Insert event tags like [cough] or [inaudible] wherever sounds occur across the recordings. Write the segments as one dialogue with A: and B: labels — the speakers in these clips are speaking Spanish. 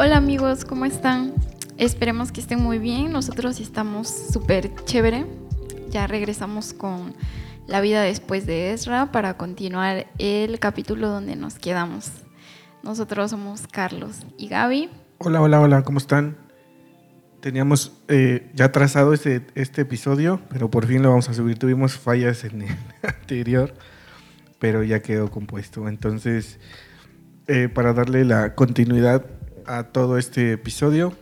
A: Hola amigos, ¿cómo están? Esperemos que estén muy bien. Nosotros estamos súper chévere. Ya regresamos con la vida después de Ezra para continuar el capítulo donde nos quedamos. Nosotros somos Carlos y Gaby.
B: Hola, hola, hola, ¿cómo están? Teníamos eh, ya trazado este, este episodio, pero por fin lo vamos a subir. Tuvimos fallas en el [laughs] anterior, pero ya quedó compuesto. Entonces, eh, para darle la continuidad a todo este episodio,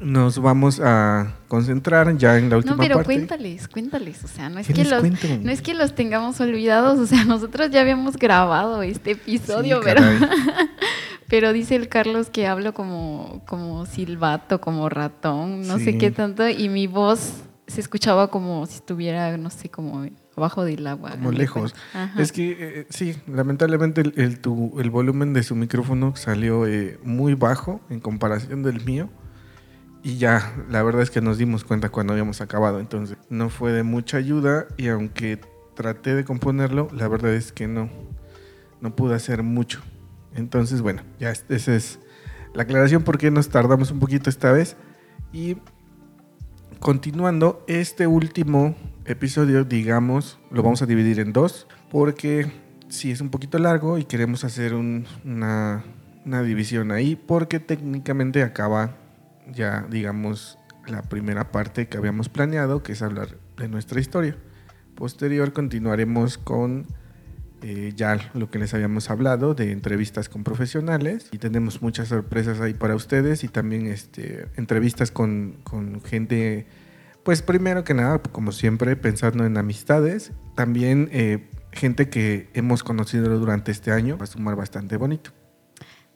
B: nos vamos a concentrar ya en la última
A: No, pero
B: parte.
A: cuéntales, cuéntales. O sea, no es,
B: ¿Qué
A: que los,
B: cuento?
A: no es que los tengamos olvidados. O sea, [laughs] nosotros ya habíamos grabado este episodio,
B: Sí,
A: pero, [laughs] pero dice el Carlos que hablo como, como silbato, como ratón, no sé qué tanto. Y mi voz se escuchaba como si estuviera, no sé, como abajo del agua.
B: Como lejos.
A: Ajá.
B: Es que eh, sí, lamentablemente el, el, tu- el volumen de su micrófono salió eh, muy bajo en comparación del mío. Y ya, la verdad es que nos dimos cuenta cuando habíamos acabado. Entonces, no fue de mucha ayuda. Y aunque traté de componerlo, la verdad es que no, no pude hacer mucho. Entonces, bueno, ya es- esa es la aclaración por qué nos tardamos un poquito esta vez. Y continuando, este último episodio, digamos, lo vamos a dividir en dos, porque sí es un poquito largo y queremos hacer un- una, una división ahí, porque técnicamente acaba ya, digamos, la primera parte que habíamos planeado, que es hablar de nuestra historia. Posterior continuaremos con eh, ya lo que les habíamos hablado de entrevistas con profesionales y tenemos muchas sorpresas ahí para ustedes y también este, entrevistas con, con gente, pues primero que nada, como siempre, pensando en amistades, también eh, gente que hemos conocido durante este año, va a sumar bastante bonito.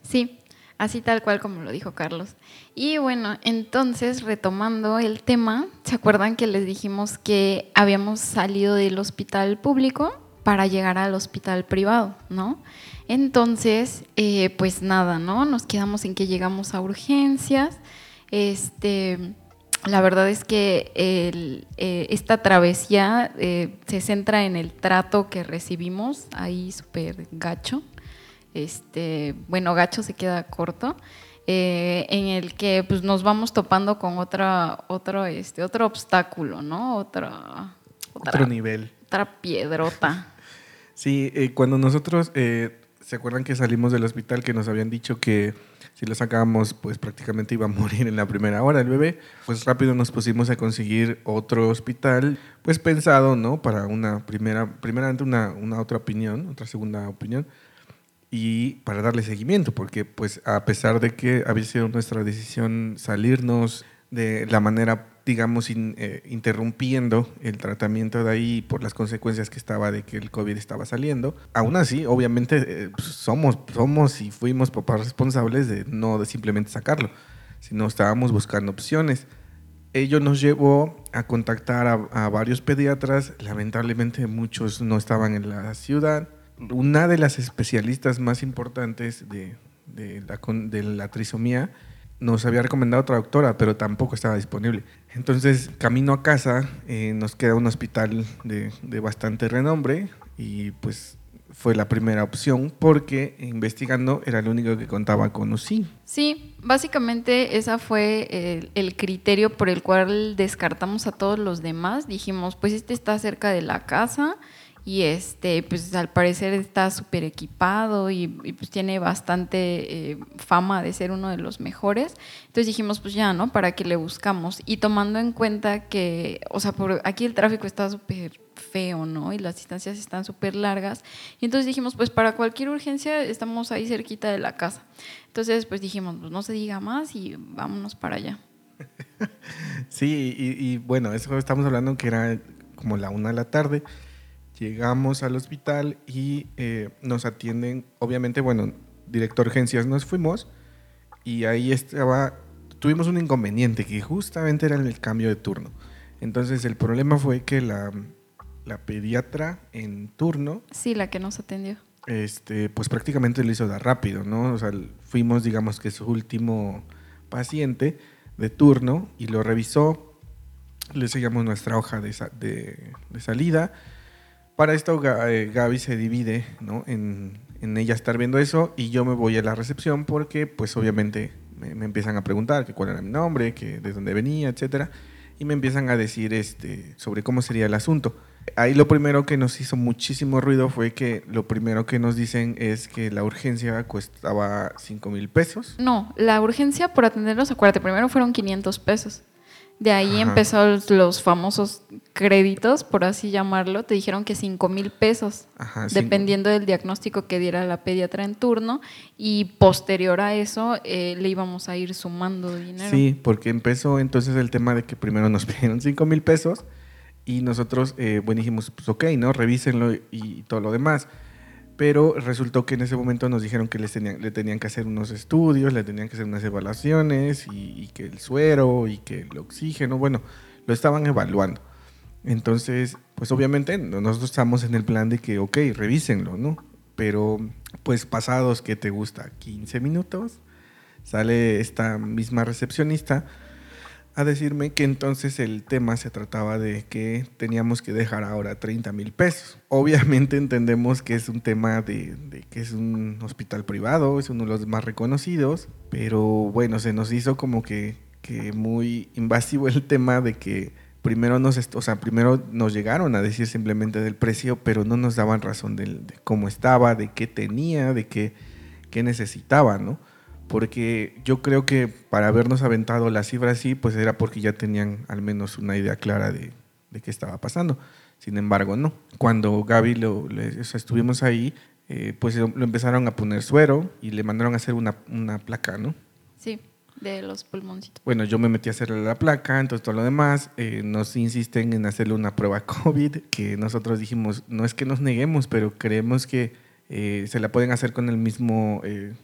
A: Sí, así tal cual como lo dijo Carlos. Y bueno, entonces retomando el tema, ¿se acuerdan que les dijimos que habíamos salido del hospital público para llegar al hospital privado, ¿no? Entonces, eh, pues nada, ¿no? Nos quedamos en que llegamos a urgencias. Este, la verdad es que el, eh, esta travesía eh, se centra en el trato que recibimos, ahí súper gacho este, bueno, Gacho se queda corto, eh, en el que pues, nos vamos topando con otra, otro, este, otro obstáculo, ¿no? Otra, otra,
B: Otro nivel.
A: otra piedrota.
B: Sí, cuando nosotros, ¿se acuerdan que salimos del hospital que nos habían dicho que si lo sacábamos, pues prácticamente iba a morir en la primera hora el bebé? Pues rápido nos pusimos a conseguir otro hospital, pues pensado, ¿no? Para una primera, primeramente una, una otra opinión, otra segunda opinión, y para darle seguimiento, porque pues a pesar de que había sido nuestra decisión salirnos de la manera, digamos, in- eh, interrumpiendo el tratamiento de ahí por las consecuencias que estaba de que el COVID estaba saliendo, aún así, obviamente, eh, pues, somos, somos y fuimos papás responsables de no de simplemente sacarlo, sino estábamos buscando opciones. Ello nos llevó a contactar a, a varios pediatras, lamentablemente muchos no estaban en la ciudad. Una de las especialistas más importantes de, de la, de la trisomía nos había recomendado otra doctora, pero tampoco estaba disponible. Entonces, camino a casa, eh, nos queda un hospital de, bastante renombre y pues fue la primera opción porque investigando era el único que contaba con UCI.
A: Sí, básicamente esa fue el, el criterio por el cual descartamos a todos los demás. Dijimos, pues este está cerca de la casa y este, pues al parecer está súper equipado y, pues tiene bastante eh, fama de ser uno de los mejores. Entonces dijimos, pues ya, ¿no? ¿Para qué le buscamos? Y tomando en cuenta que, o sea, por aquí el tráfico está súper feo, ¿no? Y las distancias están súper largas. Y entonces dijimos, pues para cualquier urgencia estamos ahí cerquita de la casa. Entonces, pues dijimos, pues no se diga más y vámonos para allá. [laughs]
B: Sí, y, y bueno, eso estamos hablando que era como la una de la tarde. Llegamos al hospital y eh, nos atienden, obviamente, bueno, director de urgencias nos fuimos y ahí estaba, tuvimos un inconveniente que justamente era el cambio de turno. Entonces el problema fue que la, la pediatra en turno
A: Sí, la que nos atendió.
B: este, pues prácticamente lo hizo dar rápido, ¿no? O sea, fuimos, digamos que su último paciente de turno y lo revisó, le seguimos nuestra hoja de- de salida. Para esto eh, Gaby se divide, ¿no? En, en ella estar viendo eso y yo me voy a la recepción porque, pues obviamente, me, me empiezan a preguntar que cuál era mi nombre, que de dónde venía, etcétera, y me empiezan a decir este, sobre cómo sería el asunto. Ahí lo primero que nos hizo muchísimo ruido fue que lo primero que nos dicen es que la urgencia costaba 5 mil pesos.
A: No, la urgencia por atenderlos, acuérdate, primero fueron 500 pesos. De ahí empezó los, famosos créditos, por así llamarlo. Te dijeron que 5 mil pesos,
B: Ajá, cinco-
A: dependiendo del diagnóstico que diera la pediatra en turno. Y posterior a eso, eh, le íbamos a ir sumando dinero.
B: Sí, porque empezó entonces el tema de que primero nos [laughs] pidieron 5 mil pesos y nosotros, eh, bueno, dijimos, pues ok, ¿no? Revísenlo y todo lo demás. Pero resultó que en ese momento nos dijeron que les tenían, le tenían que hacer unos estudios, le tenían que hacer unas evaluaciones y, y que el suero y que el oxígeno, bueno, lo estaban evaluando. Entonces, pues obviamente no- nosotros estamos en el plan de que, ok, revísenlo, ¿no? Pero pues pasados que te gusta 15 minutos, sale esta misma recepcionista a decirme que entonces el tema se trataba de que teníamos que dejar ahora 30 mil pesos. Obviamente entendemos que es un tema de, que es un hospital privado, es uno de los más reconocidos, pero bueno, se nos hizo como que, muy invasivo el tema de que primero nos, o sea, primero nos llegaron a decir simplemente del precio, pero no nos daban razón de cómo estaba, de qué tenía, de qué, qué necesitaba, ¿no? Porque yo creo que para habernos aventado la cifra así, pues era porque ya tenían al menos una idea clara de, de qué estaba pasando. Sin embargo, no. Cuando Gaby lo, le- o sea, estuvimos ahí, eh, pues lo, lo empezaron a poner suero y le mandaron a hacer una, una placa, ¿no?
A: Sí, de los pulmoncitos.
B: Bueno, yo me metí a hacerle la placa, entonces todo lo demás, eh, nos insisten en hacerle una prueba [laughs] COVID, que nosotros dijimos, no es que nos neguemos, pero creemos que eh, se la pueden hacer con el mismo eh,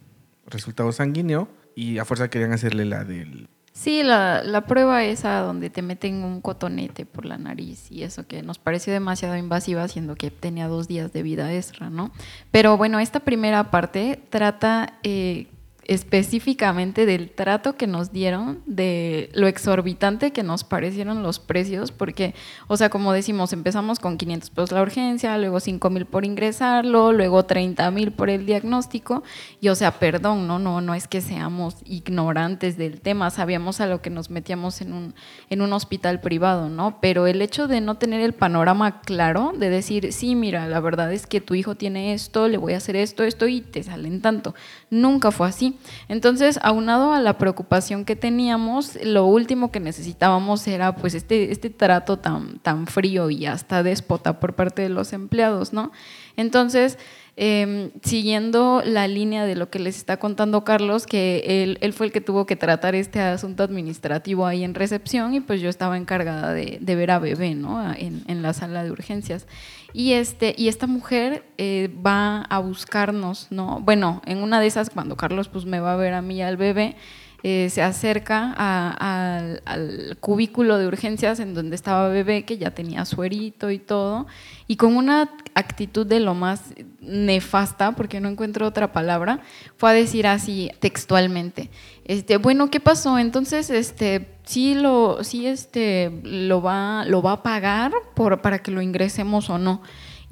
B: resultado sanguíneo y a fuerza querían hacerle la del...
A: Sí, la, la prueba esa donde te meten un cotonete por la nariz y eso que nos pareció demasiado invasiva, siendo que tenía dos días de vida extra, ¿no? Pero bueno, esta primera parte trata eh, específicamente del trato que nos dieron, de lo exorbitante que nos parecieron los precios, porque, o sea, como decimos, empezamos con 500 pesos la urgencia, luego 5 mil por ingresarlo, luego 30 mil por el diagnóstico, y o sea, perdón, no, no, no es que seamos ignorantes del tema, sabíamos a lo que nos metíamos en un, en un hospital privado, ¿no? Pero el hecho de no tener el panorama claro, de decir, sí, mira, la verdad es que tu hijo tiene esto, le voy a hacer esto, esto, y te salen tanto. Nunca fue así. Entonces, aunado a la preocupación que teníamos, lo último que necesitábamos era pues este, este trato tan, tan frío y hasta déspota por parte de los empleados, ¿no? Entonces, eh, siguiendo la línea de lo que les está contando Carlos, que él, fue el que tuvo que tratar este asunto administrativo ahí en recepción y pues yo estaba encargada de, ver a bebé, ¿no? En, en, la sala de urgencias. Y, este, y esta mujer eh, va a buscarnos, ¿no? Bueno, en una de esas, cuando Carlos pues me va a ver a mí y al bebé, eh, se acerca a, al, cubículo de urgencias en donde estaba bebé, que ya tenía suerito y todo, y con una actitud de lo más nefasta, porque no encuentro otra palabra, fue a decir así textualmente, este, bueno, ¿qué pasó? Entonces, este, sí lo, sí este, lo va, lo va a pagar por, para que lo ingresemos o no.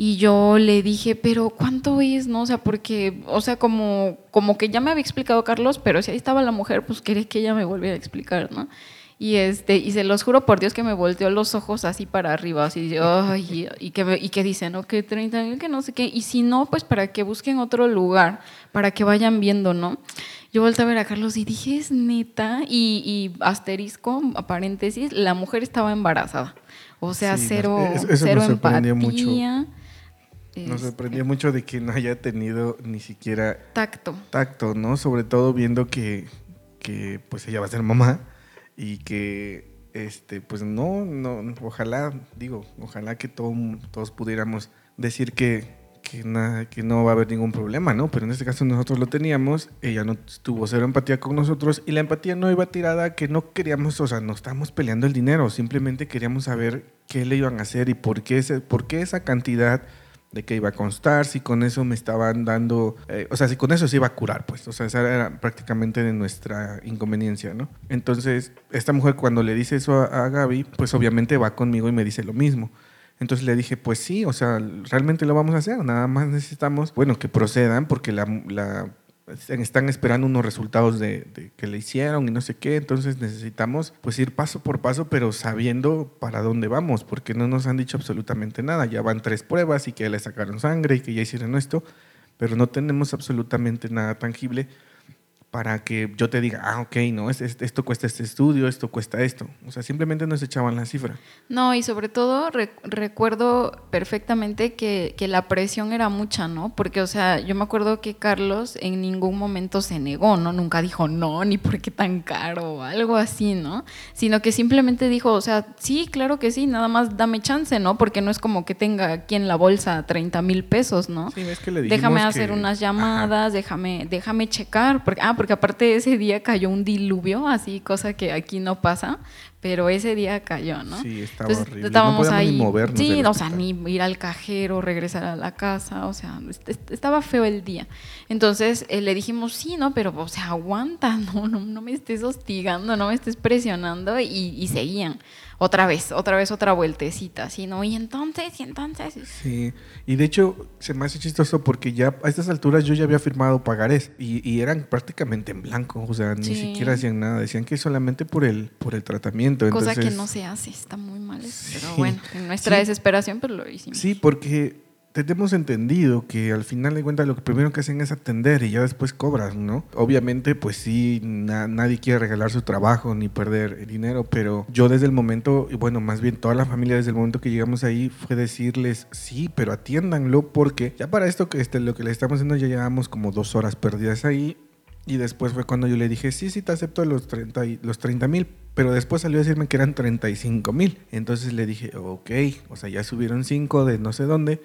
A: Y yo le dije, pero ¿cuánto es? No, o sea, porque, o sea, como, como que ya me había explicado Carlos, pero si ahí estaba la mujer, pues quería que ella me volviera a explicar, ¿no? Y este, y se los juro por Dios que me volteó los ojos así para arriba, así, ay, y, que, y que dicen, no, que 30 mil, que no sé qué, y si no, pues para que busquen otro lugar, para que vayan viendo, ¿no? Yo volteé a ver a Carlos y dije, es neta, y, y asterisco, a paréntesis, la mujer estaba embarazada. O sea, sí, cero,
B: eso, eso
A: cero empatía.
B: Mucho. Nos sorprendió mucho de que no haya tenido ni siquiera
A: tacto.
B: Tacto, ¿no? Sobre todo viendo que, que pues ella va a ser mamá y que este pues no no ojalá digo ojalá que todo, todos pudiéramos decir que que, nada, que no va a haber ningún problema, ¿no? Pero en este caso nosotros lo teníamos, ella no tuvo cero empatía con nosotros y la empatía no iba tirada que no queríamos, o sea, no estábamos peleando el dinero, simplemente queríamos saber qué le iban a hacer y por qué, ese, por qué esa cantidad de qué iba a constar, si con eso me estaban dando, eh, o sea, si con eso se iba a curar, pues, o sea, esa era prácticamente de nuestra inconveniencia, ¿no? Entonces, esta mujer cuando le dice eso a, a Gaby, pues obviamente va conmigo y me dice lo mismo. Entonces le dije, pues sí, o sea, realmente lo vamos a hacer, nada más necesitamos, bueno, que procedan porque la, la están esperando unos resultados de, que le hicieron y no sé qué, entonces necesitamos pues ir paso por paso, pero sabiendo para dónde vamos, porque no nos han dicho absolutamente nada. Ya van tres pruebas y que le sacaron sangre y que ya hicieron esto, pero no tenemos absolutamente nada tangible para que yo te diga, ah, ok, no, esto cuesta este estudio, esto cuesta esto. O sea, simplemente nos echaban la cifra.
A: No, y sobre todo recuerdo perfectamente que, que, la presión era mucha, ¿no? Porque, o sea, yo me acuerdo que Carlos en ningún momento se negó, ¿no? Nunca dijo no, ni por qué tan caro o algo así, ¿no? Sino que simplemente dijo, o sea, sí, claro que sí, nada más dame chance, ¿no? Porque no es como que tenga aquí en la bolsa 30 mil pesos, ¿no?
B: Sí, es que le
A: Déjame hacer unas llamadas, déjame, déjame checar, porque, ah, porque aparte ese día cayó un diluvio, así, cosa que aquí no pasa, pero ese día cayó, ¿no?
B: Sí, estaba horrible. Estábamos ahí. Ni movernos
A: sí, o sea, ni ir al cajero, regresar a la casa, o sea, estaba feo el día. Entonces eh, le dijimos, sí, ¿no? Pero, o sea, aguanta, [laughs] no, no, no me estés hostigando, no me estés presionando, y, y seguían otra vez, otra vez, otra vueltecita, ¿sí? ¿no? Y entonces, y entonces.
B: Sí, y de hecho se me hace chistoso porque ya a estas alturas yo ya había firmado pagarés y, y eran prácticamente en blanco, o sea, ni siquiera hacían nada, decían que solamente por el, por el tratamiento.
A: Cosa que no se hace, está muy mal, pero bueno, en nuestra desesperación, pero lo hicimos.
B: Sí, porque tenemos entendido que al final de cuentas lo que primero que hacen es atender y ya después cobras, ¿no? Obviamente, pues sí, nadie quiere regalar su trabajo ni perder dinero, pero yo desde el momento, y bueno, más bien toda la familia desde el momento que llegamos ahí fue decirles, sí, pero atiéndanlo porque ya para esto que este, lo que le estamos haciendo ya llevamos como dos horas perdidas ahí y después fue cuando yo le dije, sí, sí, te acepto los 30 los 30 mil, pero después salió a decirme que eran 35 mil. Entonces le dije, ok, o sea, ya subieron 5 de no sé dónde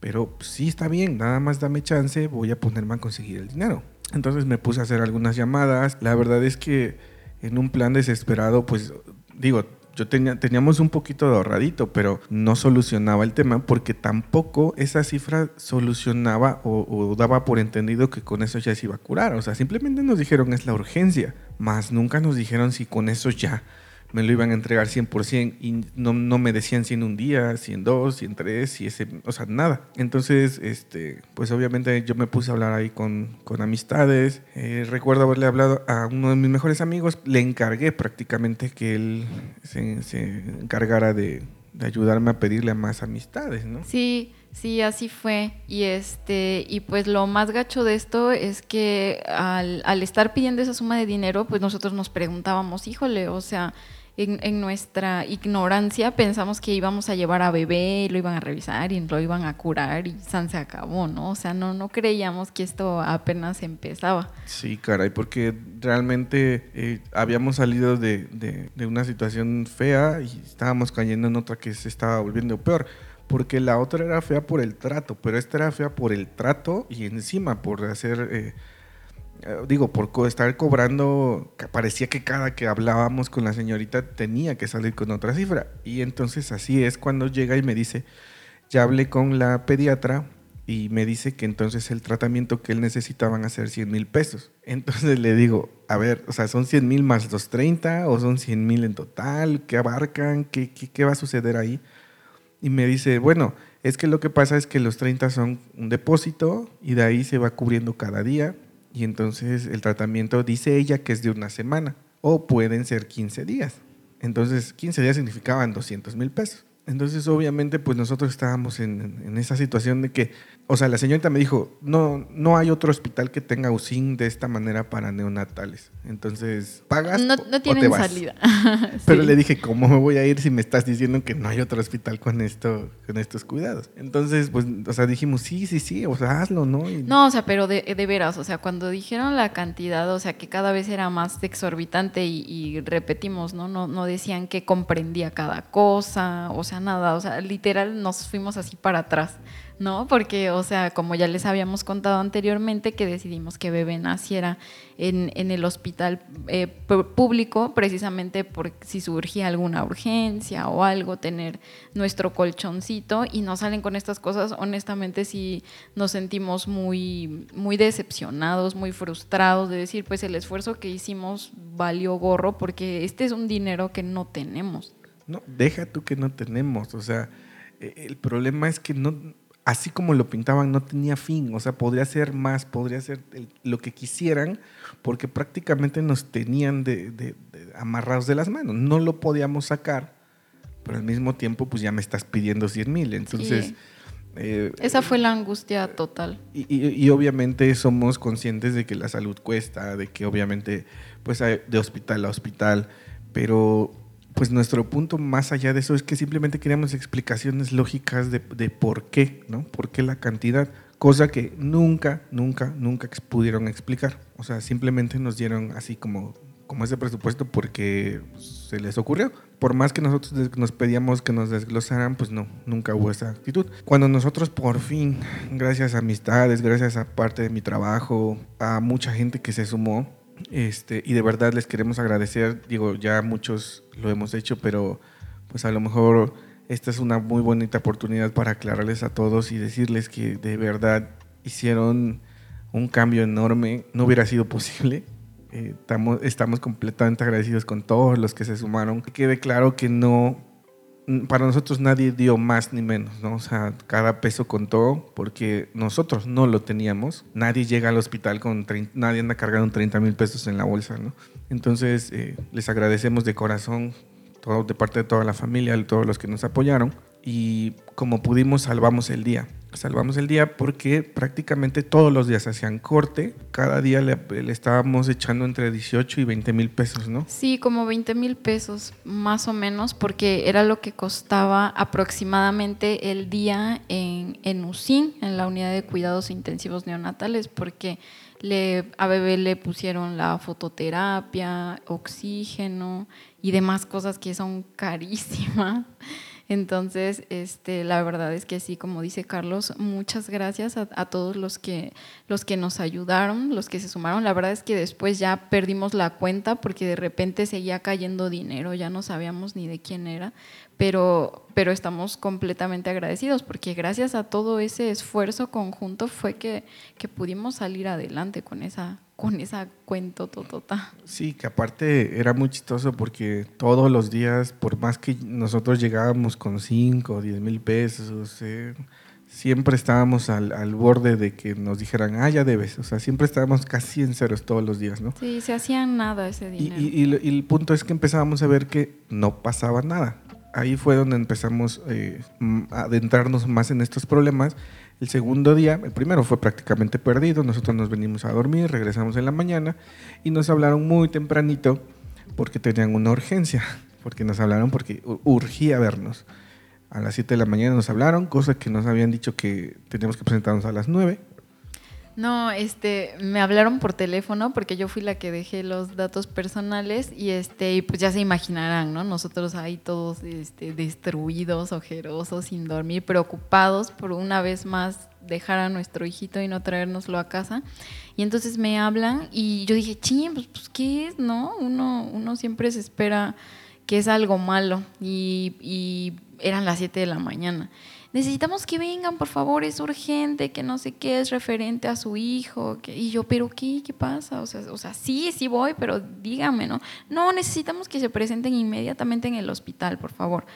B: pero sí está bien, nada más dame chance, voy a ponerme a conseguir el dinero. Entonces me puse a hacer algunas llamadas. La verdad es que en un plan desesperado, pues digo, yo tenía, teníamos un poquito de ahorradito, pero no solucionaba el tema porque tampoco esa cifra solucionaba o, o, daba por entendido que con eso ya se iba a curar. O sea, simplemente nos dijeron es la urgencia, más nunca nos dijeron si con eso ya me lo iban a entregar 100% y no, no me decían si en un día, si en dos, si en tres, si ese, o sea, nada. Entonces, este, pues obviamente yo me puse a hablar ahí con, con amistades. Eh, recuerdo haberle hablado a uno de mis mejores amigos, le encargué prácticamente que él se, encargara de, ayudarme a pedirle más amistades, ¿no?
A: Sí, Sí, así fue. Y este, y pues lo más gacho de esto es que al, al, estar pidiendo esa suma de dinero, pues nosotros nos preguntábamos, híjole, o sea, en, nuestra ignorancia pensamos que íbamos a llevar a bebé, lo iban a revisar y lo iban a curar y San se acabó, ¿no? O sea, no, no creíamos que esto apenas empezaba.
B: Sí, caray, porque realmente eh, habíamos salido de, de, de una situación fea y estábamos cayendo en otra que se estaba volviendo peor porque la otra era fea por el trato, pero esta era fea por el trato y encima por hacer eh, digo, por estar cobrando, parecía que cada que hablábamos con la señorita tenía que salir con otra cifra. Y entonces así es cuando llega y me dice, ya hablé con la pediatra y me dice que entonces el tratamiento que él necesitaba van a ser 100 mil pesos. Entonces le digo, a ver, o sea, ¿son 100 mil más los 30 o son 100 mil en total? ¿Qué abarcan? ¿Qué, ¿Qué, qué, va a suceder ahí? Y me dice, bueno, es que lo que pasa es que los 30 son un depósito y de ahí se va cubriendo cada día y entonces el tratamiento dice ella que es de una semana o pueden ser 15 días. Entonces 15 días significaban 200 mil pesos. Entonces, obviamente, pues nosotros estábamos en, en, esa situación de que, o sea, la señorita me dijo, no, no hay otro hospital que tenga USIN de esta manera para neonatales. Entonces, pagas
A: no, no tienen salida. [laughs]
B: Pero le dije, ¿cómo me voy a ir si me estás diciendo que no hay otro hospital con esto, con estos cuidados? Entonces, pues, o sea, dijimos, sí, sí, sí, o sea, hazlo, ¿no?
A: No, o sea, pero de, de, veras, o sea, cuando dijeron la cantidad, o sea, que cada vez era más exorbitante y, y repetimos, ¿no? ¿no? No decían que comprendía cada cosa, o sea, nada, o sea, literal nos fuimos así para atrás, ¿no? Porque, o sea, como ya les habíamos contado anteriormente, que decidimos que bebé naciera en, en el hospital eh, público, precisamente por si surgía alguna urgencia o algo, tener nuestro colchoncito y nos salen con estas cosas, honestamente sí nos sentimos muy, muy decepcionados, muy frustrados de decir, pues el esfuerzo que hicimos valió gorro porque este es un dinero que no tenemos.
B: No, deja tú que no tenemos. O sea, e, el problema es que no, así como lo pintaban, no tenía fin. O sea, podría ser más, podría ser lo que quisieran, porque prácticamente nos tenían de, amarrados de las manos. No lo podíamos sacar, pero al mismo tiempo, pues ya me estás pidiendo 100 mil. Entonces.
A: Eh, Esa fue la angustia total.
B: Y, obviamente somos conscientes de que la salud cuesta, de que obviamente, pues de hospital a hospital, pero pues nuestro punto más allá de eso es que simplemente queríamos explicaciones lógicas de, de, por qué, ¿no? ¿Por qué la cantidad? Cosa que nunca, nunca, nunca pudieron explicar. O sea, simplemente nos dieron así como, como ese presupuesto porque se les ocurrió. Por más que nosotros nos pedíamos que nos desglosaran, pues no, nunca hubo esa actitud. Cuando nosotros por fin, gracias a amistades, gracias a parte de mi trabajo, a mucha gente que se sumó, este, y de verdad les queremos agradecer, digo, ya muchos lo hemos hecho, pero pues a lo mejor esta es una muy bonita oportunidad para aclararles a todos y decirles que de verdad hicieron un cambio enorme, no hubiera sido posible. Eh, estamos, estamos completamente agradecidos con todos los que se sumaron. Quede claro que no para nosotros nadie dio más ni menos, ¿no? O sea, cada peso contó porque nosotros no lo teníamos. Nadie llega al hospital con, nadie anda cargando 30 mil pesos en la bolsa, ¿no? Entonces, eh, les agradecemos de corazón, todo, de parte de toda la familia, de todos los que nos apoyaron y como pudimos salvamos el día. Salvamos el día porque prácticamente todos los días hacían corte, cada día le, estábamos echando entre 18 y 20 mil pesos, ¿no?
A: Sí, como 20 mil pesos más o menos, porque era lo que costaba aproximadamente el día en, en UCIN, en la unidad de cuidados intensivos neonatales, porque le, a bebé le pusieron la fototerapia, oxígeno y demás cosas que son carísimas. Entonces, este, la verdad es que sí, como dice Carlos, muchas gracias a, todos los que, los que nos ayudaron, los que se sumaron. La verdad es que después ya perdimos la cuenta porque de repente seguía cayendo dinero, ya no sabíamos ni de quién era, pero, pero estamos completamente agradecidos porque gracias a todo ese esfuerzo conjunto fue que, que pudimos salir adelante con esa, con esa cuento totota.
B: Sí, que aparte era muy chistoso porque todos los días, por más que nosotros llegábamos con 5 o 10 mil pesos, eh, siempre estábamos al, al, borde de que nos dijeran, ah, ya debes. O sea, siempre estábamos casi en ceros todos los días, ¿no?
A: Sí, se hacían nada ese dinero.
B: Y, y, el punto es que empezábamos a ver que no pasaba nada. Ahí fue donde empezamos eh, a adentrarnos más en estos problemas el segundo día, el primero fue prácticamente perdido, nosotros nos venimos a dormir, regresamos en la mañana y nos hablaron muy tempranito porque tenían una urgencia, porque nos hablaron porque urgía vernos. A las 7 de la mañana nos hablaron, cosa que nos habían dicho que teníamos que presentarnos a las 9
A: no, este, me hablaron por teléfono porque yo fui la que dejé los datos personales y este, y pues ya se imaginarán, ¿no? Nosotros ahí todos este, destruidos, ojerosos, sin dormir, preocupados por una vez más dejar a nuestro hijito y no traérnoslo a casa. Y entonces me hablan y yo dije, ching, pues, pues, ¿qué es? ¿No? Uno, uno siempre se espera que es algo malo y, y eran las 7 de la mañana necesitamos que vengan, por favor, es urgente, que no sé qué es referente a su hijo. Que, y yo, pero ¿qué? ¿Qué pasa? O sea, o sea, sí, sí voy, pero dígame, ¿no? No, necesitamos que se presenten inmediatamente en el hospital, por favor.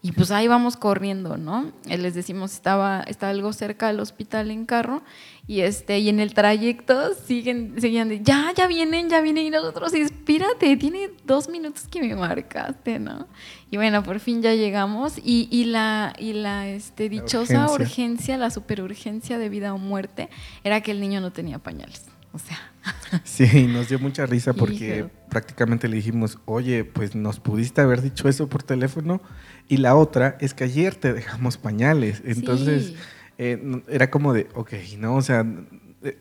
A: Y pues ahí vamos corriendo, ¿no? Eh, les decimos, estaba, está algo cerca del hospital en carro y, este, y en el trayecto siguen, seguían de, ya, ya vienen, ya vienen y nosotros, espérate, tiene dos minutos que me marcaste, ¿no? Y bueno, por fin ya llegamos y, y la, y la este, dichosa urgencia. urgencia, la superurgencia de vida o muerte, era que el niño no tenía pañales. O sea. [laughs]
B: Sí, nos dio mucha risa porque prácticamente le dijimos, oye, pues nos pudiste haber dicho eso por teléfono. Y la otra es que ayer te dejamos pañales. Entonces, eh, era como de, ok, ¿no? O sea,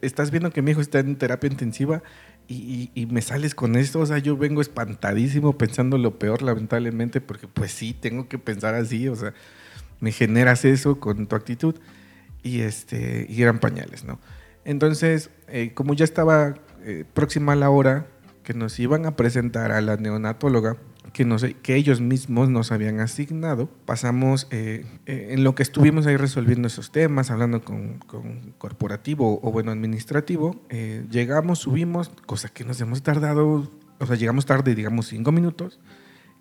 B: estás viendo que mi hijo está en terapia intensiva y, me sales con esto. O sea, yo vengo espantadísimo pensando lo peor, lamentablemente, porque pues sí, tengo que pensar así. O sea, me generas eso con tu actitud. Y, este, y eran pañales, ¿no? Entonces, eh, como ya estaba eh, próxima la hora que nos iban a presentar a la neonatóloga, que, que ellos mismos nos habían asignado, pasamos eh, en lo que estuvimos ahí resolviendo esos temas, hablando con, corporativo o bueno, administrativo, llegamos, subimos, cosa que nos hemos tardado, o sea, llegamos tarde, digamos, cinco minutos.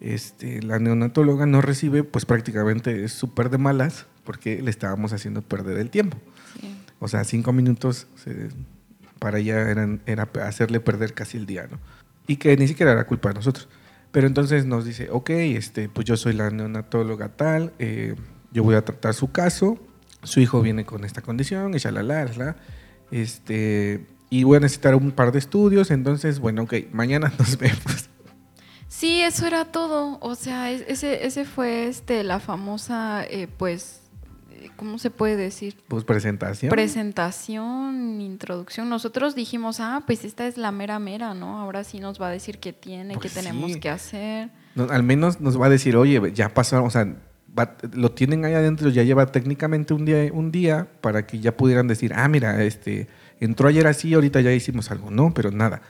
B: Este, la neonatóloga nos recibe, pues prácticamente es súper de malas, porque le estábamos haciendo perder el tiempo. O sea, cinco minutos para ella eran, era hacerle perder casi el día, ¿no? Y que ni siquiera era culpa de nosotros. Pero entonces nos dice, ok, este, pues yo soy la neonatóloga tal, eh, yo voy a tratar su caso, su hijo viene con esta condición, y la este, y voy a necesitar un par de estudios, entonces, bueno, ok, mañana [laughs] nos vemos.
A: Sí, eso era todo. O sea, ese, ese fue este, la famosa, eh, pues, ¿cómo se puede decir?
B: Pues presentación.
A: Presentación, introducción. Nosotros dijimos, ah, pues esta es la mera mera, ¿no? Ahora sí nos va a decir qué tiene, qué pues tenemos que hacer.
B: al menos nos va a decir, oye, ya pasaron, o sea, lo tienen ahí adentro, ya lleva técnicamente un día, un día para que ya pudieran decir, ah, mira, este, entró ayer así, ahorita ya hicimos algo. No, pero nada.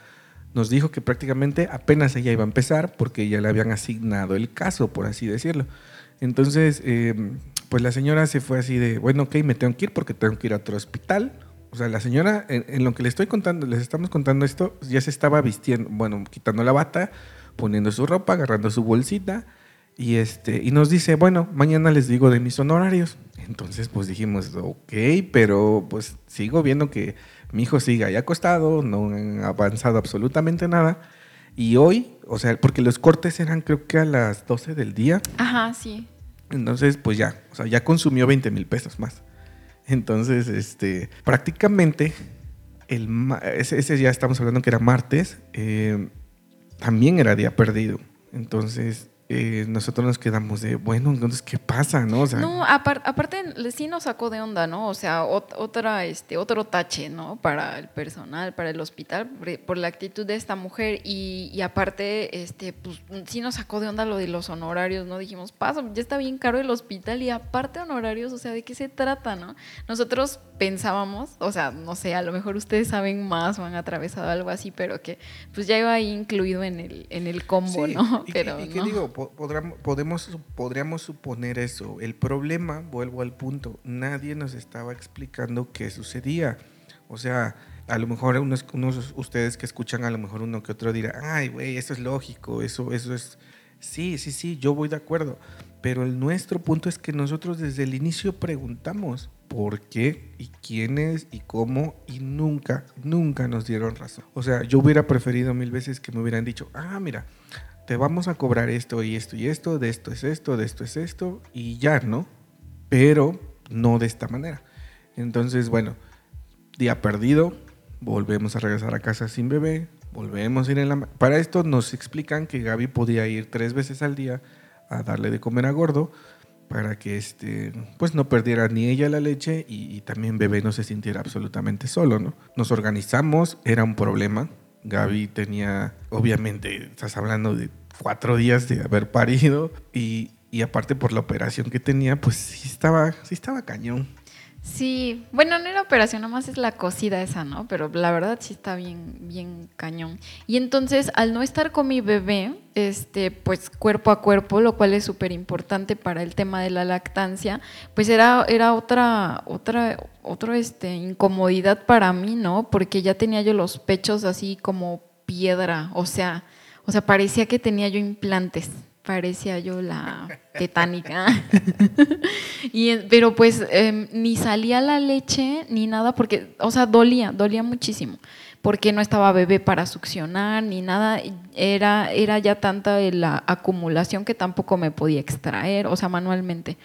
B: Nos dijo que prácticamente apenas ella iba a empezar porque ya le habían asignado el caso, por así decirlo. Entonces, em, pues la señora se fue así de, bueno, ok, me tengo que ir porque tengo que ir a otro hospital. O sea, la señora, en, lo que le estoy contando, les estamos contando esto, ya se estaba vistiendo, bueno, quitando la bata, poniendo su ropa, agarrando su bolsita y, este, y nos dice, bueno, mañana les digo de mis honorarios. Entonces, pues dijimos, ok, pero pues sigo viendo que mi hijo sigue ahí acostado, no han avanzado absolutamente nada. Y hoy, o sea, porque los cortes eran creo que a las 12 del día.
A: Ajá, sí.
B: Entonces, pues ya, o sea, ya consumió 20 mil pesos más. Entonces, este, prácticamente, el, ese, ya estamos hablando que era martes, eh, también era día perdido. Entonces, eh, nosotros nos quedamos de, bueno, entonces, ¿qué pasa? No,
A: no aparte sí nos sacó de onda, ¿no? O sea, otra, este, otro tache, ¿no? Para el personal, para el hospital, por la actitud de esta mujer y, y, aparte, este, pues sí nos sacó de onda lo de los honorarios, ¿no? Dijimos, paso, ya está bien caro el hospital y aparte honorarios, o sea, ¿de qué se trata, no? Nosotros pensábamos, o sea, no sé, a lo mejor ustedes saben más o han atravesado algo así, pero que pues ya iba ahí incluido en el, en el combo, ¿no? pero,
B: y, digo, podemos, podríamos suponer eso. El problema, vuelvo al punto, nadie nos estaba explicando qué sucedía. O sea, a lo mejor unos, unos ustedes que escuchan, a lo mejor uno que otro dirá, ay, güey, eso es lógico, eso, eso es... Sí, sí, sí, yo voy de acuerdo. Pero el nuestro punto es que nosotros desde el inicio preguntamos por qué y quiénes y cómo y nunca, nunca nos dieron razón. O sea, yo hubiera preferido mil veces que me hubieran dicho, ah, mira, te vamos a cobrar esto y esto y esto, de esto es esto, de esto es esto, y ya, ¿no? Pero no de esta manera. Entonces, bueno, día perdido, volvemos a regresar a casa sin bebé, volvemos a ir en la... Para esto nos explican que Gaby podía ir tres veces al día a darle de comer a gordo para que este, pues no perdiera ni ella la leche y, y también bebé no se sintiera absolutamente solo, ¿no? Nos organizamos, era un problema, Gaby tenía, obviamente, estás hablando de cuatro días de haber parido y, y aparte por la operación que tenía, pues sí estaba, sí estaba cañón.
A: Sí, bueno, no era operación, nomás es la cosida esa, ¿no? Pero la verdad sí está bien, bien cañón. Y entonces, al no estar con mi bebé, este, pues cuerpo a cuerpo, lo cual es súper importante para el tema de la lactancia, pues era, era otra, otra, otra este, incomodidad para mí, ¿no? Porque ya tenía yo los pechos así como piedra, o sea, o sea, parecía que tenía yo implantes parecía yo la tetánica. [laughs] y, pero pues em, ni salía la leche ni nada porque, o sea, dolía, dolía muchísimo, porque no estaba bebé para succionar ni nada, era, era ya tanta la acumulación que tampoco me podía extraer, o sea, manualmente.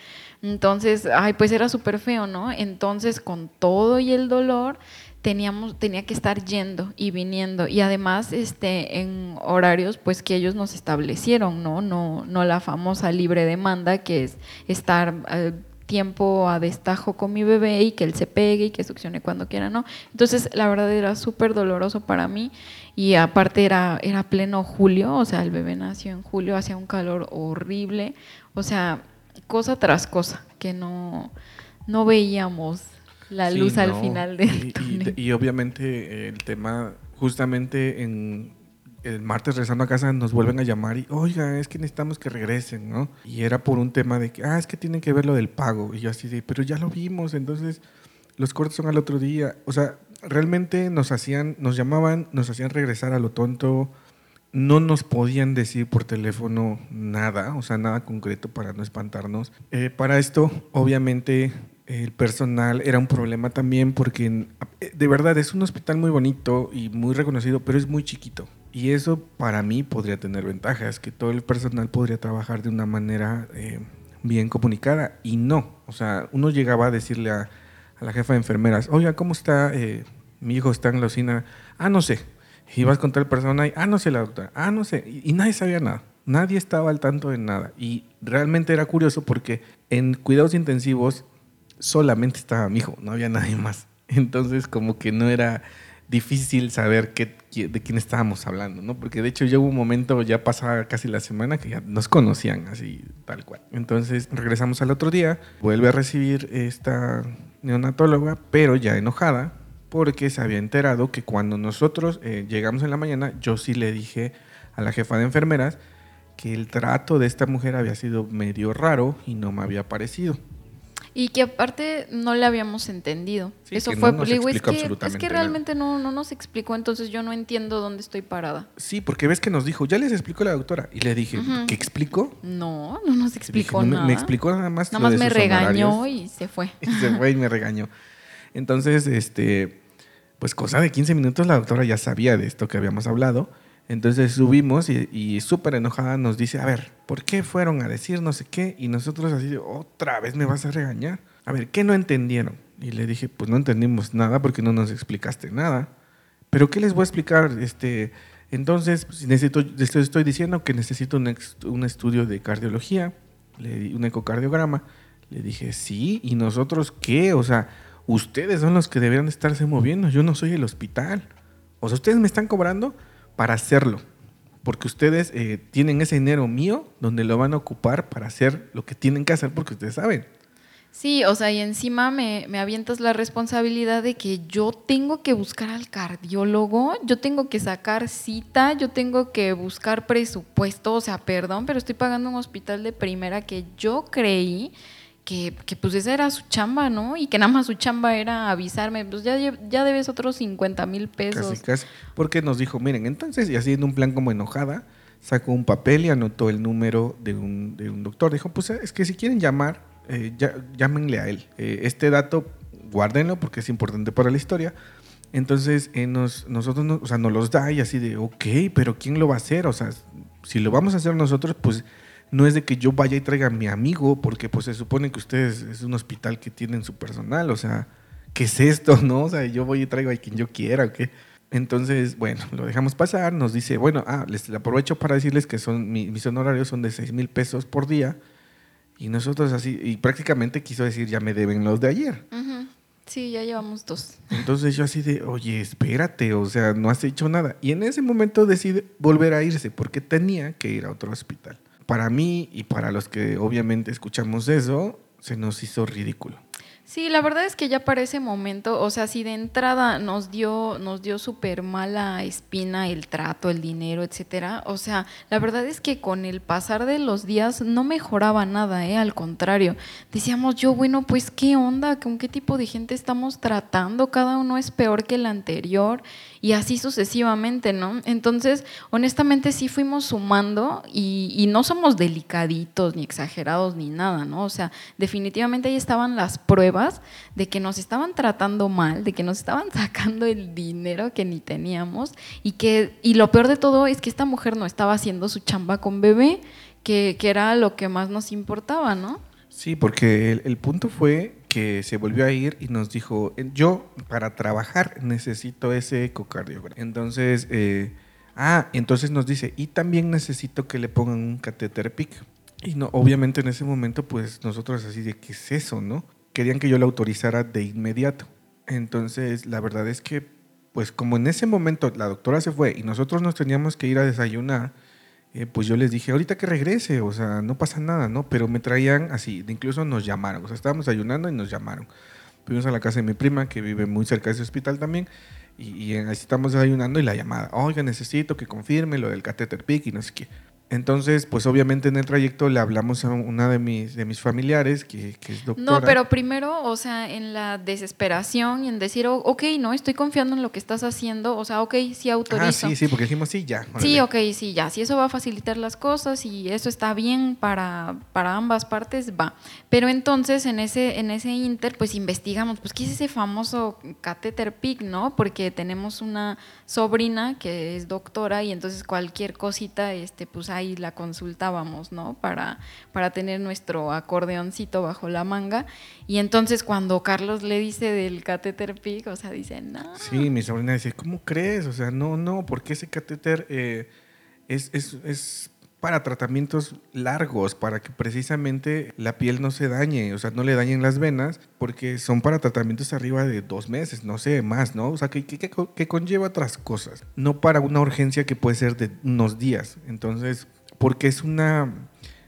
A: Entonces, ay, pues era súper feo, ¿no? Entonces, con todo y el dolor, teníamos, tenía que estar yendo y viniendo y además este, en horarios pues que ellos nos establecieron, ¿no? No, no la famosa libre demanda que es estar eh, tiempo a destajo con mi bebé y que él se pegue y que succione cuando quiera, ¿no? Entonces la verdad era súper doloroso para mí y aparte era, era pleno julio, o sea, el bebé nació en julio, hacía un calor horrible, o sea, cosa tras cosa que no, no veíamos la luz al final del
B: y, Y, obviamente el tema, justamente en el martes regresando a casa nos vuelven a llamar y, oiga, es que necesitamos que regresen, ¿no? Y era por un tema de que, ah, es que tienen que ver lo del pago. Y yo así de, pero ya lo vimos, entonces los cortes son al otro día. O sea, realmente nos hacían, nos llamaban, nos hacían regresar a lo tonto no nos podían decir por teléfono nada, o sea, nada concreto para no espantarnos. Eh, para esto, obviamente, el personal era un problema también porque eh, de verdad es un hospital muy bonito y muy reconocido, pero es muy chiquito. Y eso para mí podría tener ventajas, que todo el personal podría trabajar de una manera eh, bien comunicada y no. O sea, uno llegaba a decirle a, la jefa de enfermeras, oiga, ¿cómo está? Eh, mi hijo está en la usina. Ah, no sé. Y vas con tal persona y, ah, no sé la doctora. Ah, no sé. y nadie sabía nada. Nadie estaba al tanto de nada. Y realmente era curioso porque en cuidados intensivos solamente estaba mi hijo, no había nadie más. Entonces como que no era difícil saber qué, de quién estábamos hablando, ¿no? Porque de hecho ya hubo un momento, ya pasaba casi la semana, que ya nos conocían así tal cual. Entonces regresamos al otro día, vuelve a recibir esta neonatóloga, pero ya enojada, porque se había enterado que cuando nosotros eh, llegamos en la mañana, yo sí le dije a la jefa de enfermeras que el trato de esta mujer había sido medio raro y no me había parecido.
A: Y que aparte no le habíamos entendido. Eso fue, no digo, es que, es que realmente no, no nos explicó, entonces yo no entiendo dónde estoy parada.
B: Sí, porque ves que nos dijo, ya les explicó la doctora. Y le dije, ¿qué explicó?
A: No, no nos explicó nada.
B: Me, explicó nada más.
A: Nada más me regañó y se fue. [laughs]
B: Y se fue y me regañó. Entonces, este, pues cosa de 15 minutos la doctora ya sabía de esto que habíamos hablado entonces subimos y, súper enojada nos dice, a ver, ¿por qué fueron a decir no sé qué? Y nosotros así, otra vez me vas a regañar. A ver, ¿qué no entendieron? Y le dije, pues no entendimos nada porque no nos explicaste nada. Pero ¿qué les voy a explicar? Este, entonces, pues, necesito, estoy diciendo que necesito un, un estudio de cardiología, le di un ecocardiograma. Le dije, sí, ¿y nosotros qué? O sea, ustedes son los que deberían estarse moviendo, yo no soy el hospital. O sea, ustedes me están cobrando para hacerlo. Porque ustedes eh, tienen ese dinero mío donde lo van a ocupar para hacer lo que tienen que hacer porque ustedes saben.
A: Sí, o sea, y encima me, me, avientas la responsabilidad de que yo tengo que buscar al cardiólogo, yo tengo que sacar cita, yo tengo que buscar presupuesto, o sea, perdón, pero estoy pagando un hospital de primera que yo creí que, pues esa era su chamba, ¿no? Y que nada más su chamba era avisarme, pues ya, ya debes otros 50 mil pesos.
B: Casi, casi. Porque nos dijo, miren, entonces, y así en un plan como enojada, sacó un papel y anotó el número de un, de un doctor. Dijo, pues es que si quieren llamar, eh, llámenle a él. Eh, este dato, guárdenlo porque es importante para la historia. Entonces, eh, nos, nosotros, o sea, nos los da y así de, ok, pero ¿quién lo va a hacer? O sea, si lo vamos a hacer nosotros, pues no es de que yo vaya y traiga a mi amigo, porque pues se supone que ustedes es un hospital que tienen su personal, o sea, ¿qué es esto, no? O sea, yo voy y traigo a quien yo quiera, ¿o qué? Entonces, bueno, lo dejamos pasar, nos dice, bueno, ah, les aprovecho para decirles que son, mis honorarios son de 6 mil pesos por día, y nosotros así, y prácticamente quiso decir, ya me deben los de ayer.
A: Sí, ya llevamos dos.
B: Entonces yo así de, oye, espérate, o sea, no has hecho nada. Y en ese momento decide volver a irse porque tenía que ir a otro hospital para mí y para los que obviamente escuchamos eso, se nos hizo ridículo.
A: Sí, la verdad es que ya para ese momento, o sea, si de entrada nos dio, nos dio súper mala espina el trato, el dinero, etcétera, o sea, la verdad es que con el pasar de los días no mejoraba nada, ¿eh? al contrario. Decíamos yo, bueno, pues qué onda, con qué tipo de gente estamos tratando, cada uno es peor que el anterior y así sucesivamente, ¿no? Entonces, honestamente sí fuimos sumando y, y no somos delicaditos ni exagerados ni nada, ¿no? O sea, definitivamente ahí estaban las pruebas de que nos estaban tratando mal, de que nos estaban [laughs] sacando el dinero que ni teníamos y que y lo peor de todo es que esta mujer no estaba haciendo su chamba con bebé, que, era lo que más nos importaba, ¿no?
B: Sí, porque el, punto fue que se volvió a ir y nos dijo, yo para trabajar necesito ese ecocardiograma. Entonces, eh, ah, entonces nos dice, y también necesito que le pongan un catéter PIC. Y no, obviamente en ese momento, pues nosotros así de, ¿qué es eso, no? querían que yo la autorizara de inmediato. Entonces, la verdad es que, pues como en ese momento la doctora se fue y nosotros nos teníamos que ir a desayunar, eh, pues yo les dije, ahorita que regrese, o sea, no pasa nada, ¿no? Pero me traían así, incluso nos llamaron, o sea, estábamos ayunando y nos llamaron. Fuimos a la casa de mi prima, que vive muy cerca de ese hospital también, y, y así estamos desayunando y la llamada, oiga, necesito que confirme lo del catéter PIC y no sé qué. Entonces, pues obviamente en el trayecto le hablamos a una de mis, de mis familiares, que, que es doctora.
A: No, pero primero, o sea, en la desesperación y en decir, oh, ok, no, estoy confiando en lo que estás haciendo, o sea, ok, sí autorizo.
B: Ah, sí, sí, porque dijimos, sí, ya.
A: Sí, ok, sí, ya, si eso va a facilitar las cosas y eso está bien para, para ambas partes, va. Pero entonces, en ese, en ese inter, pues investigamos, pues, ¿qué es ese famoso catéter PIC, no? Porque tenemos una sobrina que es doctora y entonces cualquier cosita, este, pues ahí la consultábamos, ¿no? Para, para tener nuestro acordeoncito bajo la manga. Y entonces cuando Carlos le dice del catéter PIC, o sea, dice, no.
B: Sí, mi sobrina dice, ¿cómo crees? O sea, no, no, porque ese catéter eh, es, es, es para tratamientos largos, para que precisamente la piel no se dañe, o sea, no le dañen las venas, porque son para tratamientos arriba de dos meses, no sé, más, ¿no? O sea, que, que, que conlleva otras cosas, no para una urgencia que puede ser de unos días. Entonces, porque es una,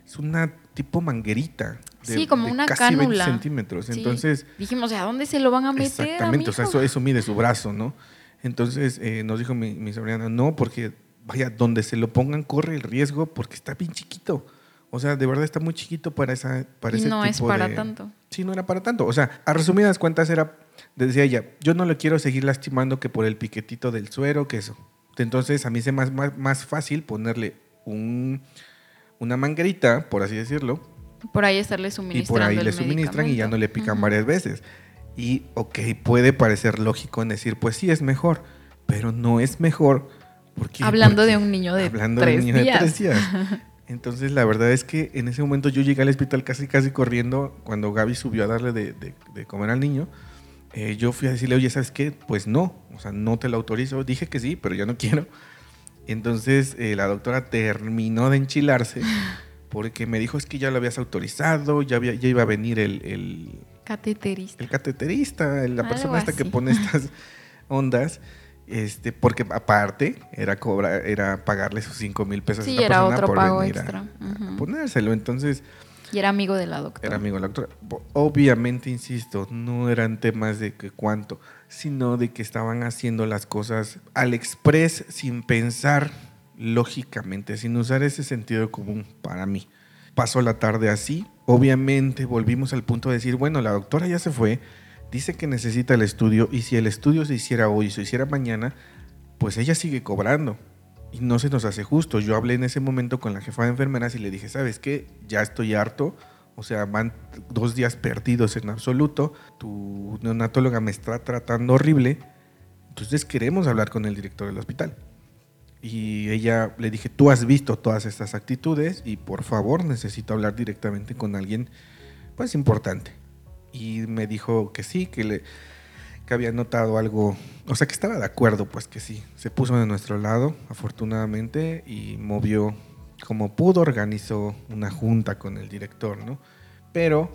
B: es una tipo manguerita.
A: De, sí, como una casi cánula.
B: 20 centímetros. Entonces,
A: dijimos, ¿a dónde se lo van a meter?
B: Exactamente, o sea, eso, eso, mide su brazo, ¿no? Entonces eh, nos dijo mi, mi sobrina, no, porque vaya, donde se lo pongan corre el riesgo porque está bien chiquito. O sea, de verdad está muy chiquito para, esa, para
A: y
B: ese
A: no
B: tipo
A: es para
B: de-
A: tanto.
B: Sí, no era para tanto. O sea, a resumidas cuentas era, decía ella, yo no le quiero seguir lastimando que por el piquetito del suero, que eso. Entonces a mí se me hace más, más fácil ponerle un, una manguerita, por así decirlo,
A: Por ahí estarle
B: y
A: suministrando
B: por ahí
A: el
B: le suministran y ya no le pican
A: Ujú.
B: varias veces. Y, ok, puede parecer lógico en decir, pues sí, es mejor, pero no es mejor porque...
A: Hablando
B: porque-
A: de un niño de
B: hablando
A: tres
B: de un niño de
A: días.
B: tres días. [laughs] Entonces, la verdad es que en ese momento yo llegué al hospital casi, casi corriendo cuando Gaby subió a darle de, de- de comer al niño. eh, yo fui a decirle, oye, ¿sabes qué? Pues no, o sea, no te lo autorizo. Dije que sí, pero yo no [laughs] quiero. Entonces, eh, la doctora terminó de enchilarse [laughs] porque me dijo, es que ya lo habías autorizado, ya, había, ya iba a venir el, el,
A: Cateterista.
B: el cateterista, la
A: Algo
B: persona esta que pone estas ondas, este, porque aparte era cobrar, era pagarle sus 5 mil pesos
A: Sí,
B: a esta
A: era
B: persona
A: otro
B: por
A: pago
B: venir a-
A: extra.
B: a
A: Ujú.
B: ponérselo. Entonces,
A: Y era amigo de la doctora.
B: era amigo de la doctora. Obviamente, insisto, no eran temas de que cuánto, sino de que estaban haciendo las cosas al express sin pensar lógicamente, sin usar ese sentido común para mí. Pasó la tarde así. Obviamente volvimos al punto de decir, bueno, la doctora ya se fue, dice que necesita el estudio y si el estudio se hiciera hoy, se hiciera mañana, pues ella sigue cobrando y no se nos hace justo. Yo hablé en ese momento con la jefa de enfermeras y le dije, ¿sabes qué? Ya estoy harto. O sea, van dos días perdidos en absoluto. Tu neonatóloga me está tratando horrible. Entonces queremos hablar con el director del hospital. Y ella le dije, tú has visto todas estas actitudes y por favor necesito hablar directamente con alguien pues importante. Y me dijo que sí, que, le, que había notado algo, o sea que estaba de acuerdo, pues que sí. Se puso de nuestro lado, afortunadamente, y movió como pudo, organizó una junta con el director, ¿no? Pero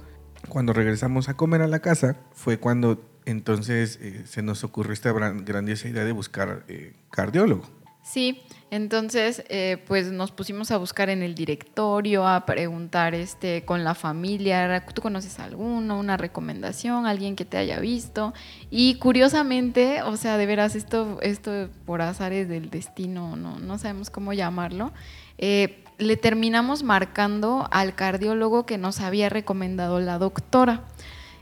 B: cuando regresamos a comer a la casa fue cuando entonces eh, se nos ocurrió esta gran- grandiosa idea de buscar eh, cardiólogo.
A: Sí, entonces eh, pues nos pusimos a buscar en el directorio, a preguntar este, con la familia, ¿tú conoces alguno, una recomendación, alguien que te haya visto? Y curiosamente, o sea, de veras, esto, esto por azares del destino, no, no sabemos cómo llamarlo, eh, le terminamos marcando al cardiólogo que nos había recomendado la doctora.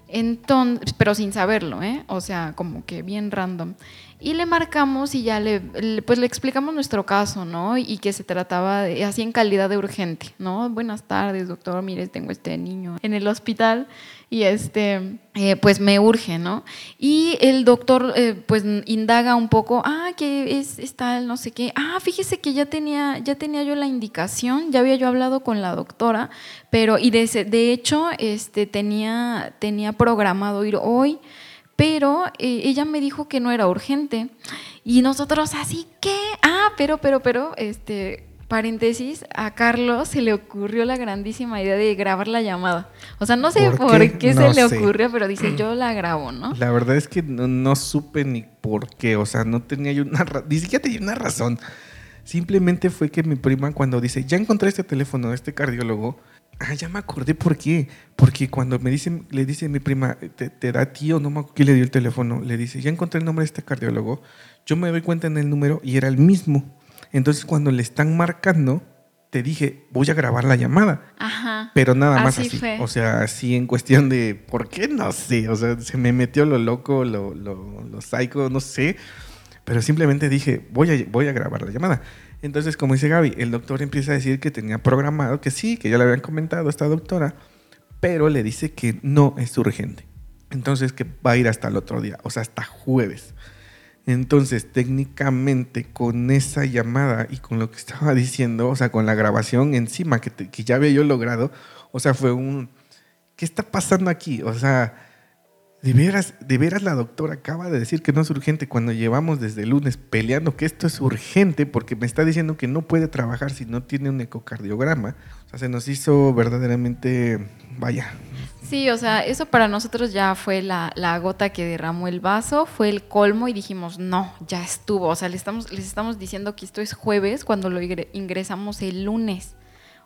A: Entonces, pero sin saberlo, ¿eh? O sea, como que bien random. Y le marcamos y ya le, pues le explicamos nuestro caso, ¿no? Y que se trataba de, así en calidad de urgente, ¿no? Buenas tardes, doctor, mire, tengo este niño en el hospital y este, eh, pues me urge, ¿no? Y el doctor, eh, pues indaga un poco, ah, que es, es tal, no sé qué. Ah, fíjese que ya tenía, ya tenía yo la indicación, ya había yo hablado con la doctora, pero, y de, de hecho, este, tenía, tenía programado ir hoy pero eh, ella me dijo que no era urgente. Y nosotros así, ¿qué? Ah, pero, pero, pero, este, paréntesis, a Carlos se le ocurrió la grandísima idea de grabar la llamada. O sea, no sé
B: ¿Por
A: por,
B: qué?
A: qué,
B: No
A: se le
B: sé.
A: ocurrió, pero dice, yo la grabo, ¿no?
B: La verdad es que no, no supe ni por qué, o sea, no tenía yo una ni siquiera tenía una razón. Simplemente fue que mi prima cuando dice, ya encontré este teléfono de este cardiólogo, ah, ya me acordé por qué. Porque cuando me dicen, le dice mi prima, te, te da tío, no me acuerdo quién le dio el teléfono, le dice, ya encontré el nombre de este cardiólogo, yo me doy cuenta en el número y era el mismo. Entonces cuando le están marcando, te dije, voy a grabar la llamada.
A: Ajá.
B: Pero nada más
A: Así
B: así.
A: fue.
B: O sea, así en cuestión de, ¿por qué? No sé. O sea, se me metió lo loco, lo, lo, lo psycho, no sé. Pero simplemente dije, voy a, voy a grabar la llamada. Entonces, como dice Gaby, el doctor empieza a decir que tenía programado, que sí, que ya le habían comentado a esta doctora, pero le dice que no es urgente. Entonces, que va a ir hasta el otro día, o sea, hasta jueves. Entonces, técnicamente, con esa llamada y con lo que estaba diciendo, o sea, con la grabación encima que, que ya había yo logrado, o sea, fue un, ¿qué está pasando aquí? O sea, de veras, de veras la doctora acaba de decir que no es urgente cuando llevamos desde el lunes peleando que esto es urgente porque me está diciendo que no puede trabajar si no tiene un ecocardiograma. O sea, se nos hizo verdaderamente, vaya,
A: Sí, o sea, eso para nosotros ya fue la, la gota que derramó el vaso, fue el colmo y dijimos, no, ya estuvo. O sea, le estamos, les estamos diciendo que esto es jueves cuando lo ingre- ingresamos el lunes.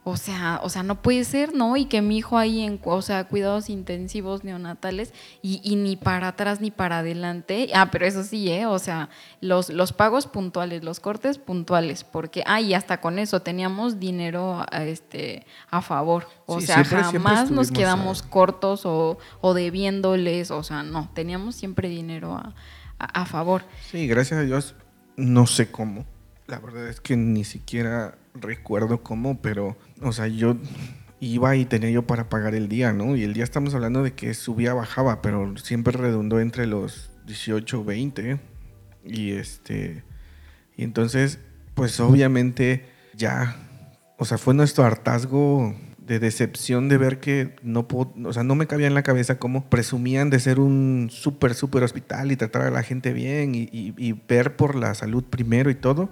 A: O sea, o sea, no puede ser, ¿no? Y que mi hijo ahí en, o sea, cuidados intensivos neonatales y, y ni para atrás ni para adelante. Ah, pero eso sí, ¿eh? O sea, los, los pagos puntuales, los cortes puntuales, porque, ah, y hasta con eso teníamos dinero a, este, a favor. O
B: Sí,
A: sea,
B: siempre- siempre
A: jamás nos quedamos
B: a-
A: cortos o, o debiéndoles, o sea, no, teníamos siempre dinero a, a- a favor.
B: Sí, gracias a Dios, no sé cómo. La verdad es que ni siquiera recuerdo cómo, pero, o sea, yo iba y tenía yo para pagar el día, ¿no? Y el día estamos hablando de que subía, bajaba, pero siempre redundó entre los 18, 20. Y este, y entonces, pues obviamente ya, o sea, fue nuestro hartazgo de decepción de ver que no puedo, o sea, no me cabía en la cabeza cómo presumían de ser un súper, súper hospital y tratar a la gente bien y, y- y ver por la salud primero y todo,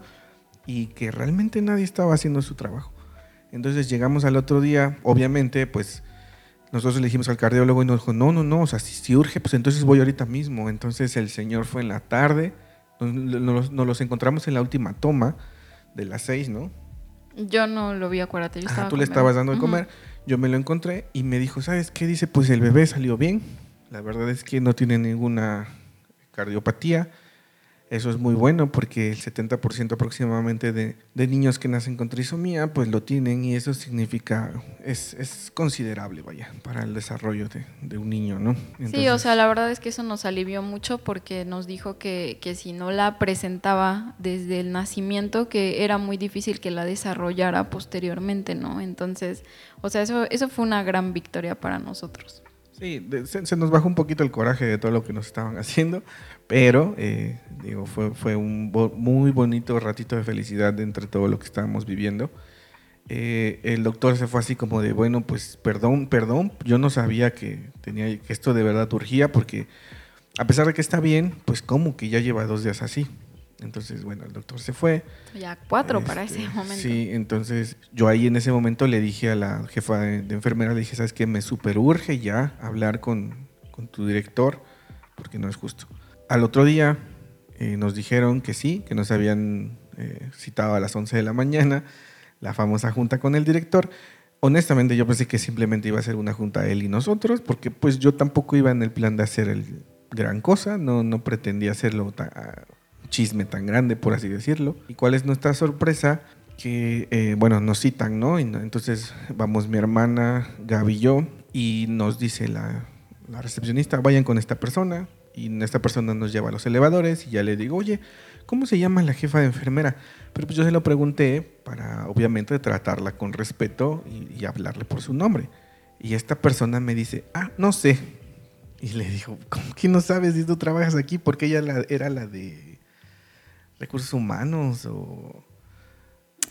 B: y que realmente nadie estaba haciendo su trabajo. Entonces llegamos al otro día, obviamente, pues nosotros le dijimos al cardiólogo y nos dijo, no, no, no, o sea, si, si urge, pues entonces voy ahorita mismo. Entonces el señor fue en la tarde, nos, nos- los encontramos en la última toma de las seis, ¿no?
A: Yo no lo vi, acuérdate, yo
B: Ajá,
A: estaba
B: tú le estabas dando de comer, yo me lo encontré y me dijo, ¿sabes qué? Dice, pues el bebé salió bien, la verdad es que no tiene ninguna cardiopatía, eso es muy bueno porque el 70% aproximadamente de, de niños que nacen con trisomía, pues lo tienen y eso significa, es, es considerable, vaya, para el desarrollo de, de un niño, ¿no?
A: Sí, o sea, la verdad es que eso nos alivió mucho porque nos dijo que, que si no la presentaba desde el nacimiento, que era muy difícil que la desarrollara posteriormente, ¿no? Entonces, o sea, eso, eso fue una gran victoria para nosotros.
B: Sí, se nos bajó un poquito el coraje de todo lo que nos estaban [laughs] haciendo, pero eh, digo, fue, fue un bo- muy bonito ratito de felicidad entre todo lo que estábamos viviendo. Eh, el doctor se fue así como de, bueno, pues perdón, perdón, yo no sabía que, tenía, que esto de verdad urgía, porque a pesar de que está bien, pues como que ya lleva dos días así. Entonces, bueno, el doctor se fue.
A: Ya cuatro para
B: Este,
A: ese momento.
B: Sí, entonces yo ahí en ese momento le dije a la jefa de, de enfermera, le dije, ¿sabes qué? Me super urge ya hablar con, con tu director, porque no es justo. Al otro día eh, nos dijeron que sí, que nos habían eh, citado a las 11 de la mañana, la famosa junta con el director. Honestamente yo pensé que simplemente iba a ser una junta él y nosotros, porque pues yo tampoco iba en el plan de hacer el gran cosa, no, no pretendía hacerlo tan, chisme tan grande, por así decirlo. ¿Y cuál es nuestra sorpresa? Que, eh, bueno, nos citan, ¿no? Entonces vamos mi hermana, Gaby y yo, y nos dice la recepcionista, vayan con esta persona. Y esta persona nos lleva a los elevadores y ya le digo, oye, ¿cómo se llama la jefa de enfermera? Pero pues yo se lo pregunté para, obviamente, tratarla con respeto y, y hablarle por su nombre. Y esta persona me dice, ah, no sé. Y le digo, ¿cómo que no sabes si tú trabajas aquí? Porque ella la- era la de recursos humanos o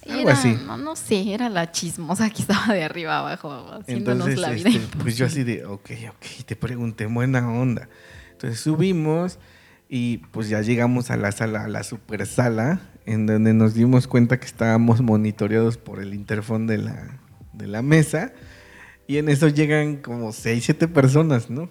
B: algo
A: Era-
B: así.
A: No, no sé, era la chismosa que estaba de arriba abajo, haciéndonos
B: Entonces,
A: la vida
B: este, pues yo así de, ok, ok, te pregunté, buena onda. Entonces subimos y pues ya llegamos a la sala, a la super sala, en donde nos dimos cuenta que estábamos monitoreados por el interfón de la, de la mesa. Y en eso llegan como seis, siete personas, ¿no?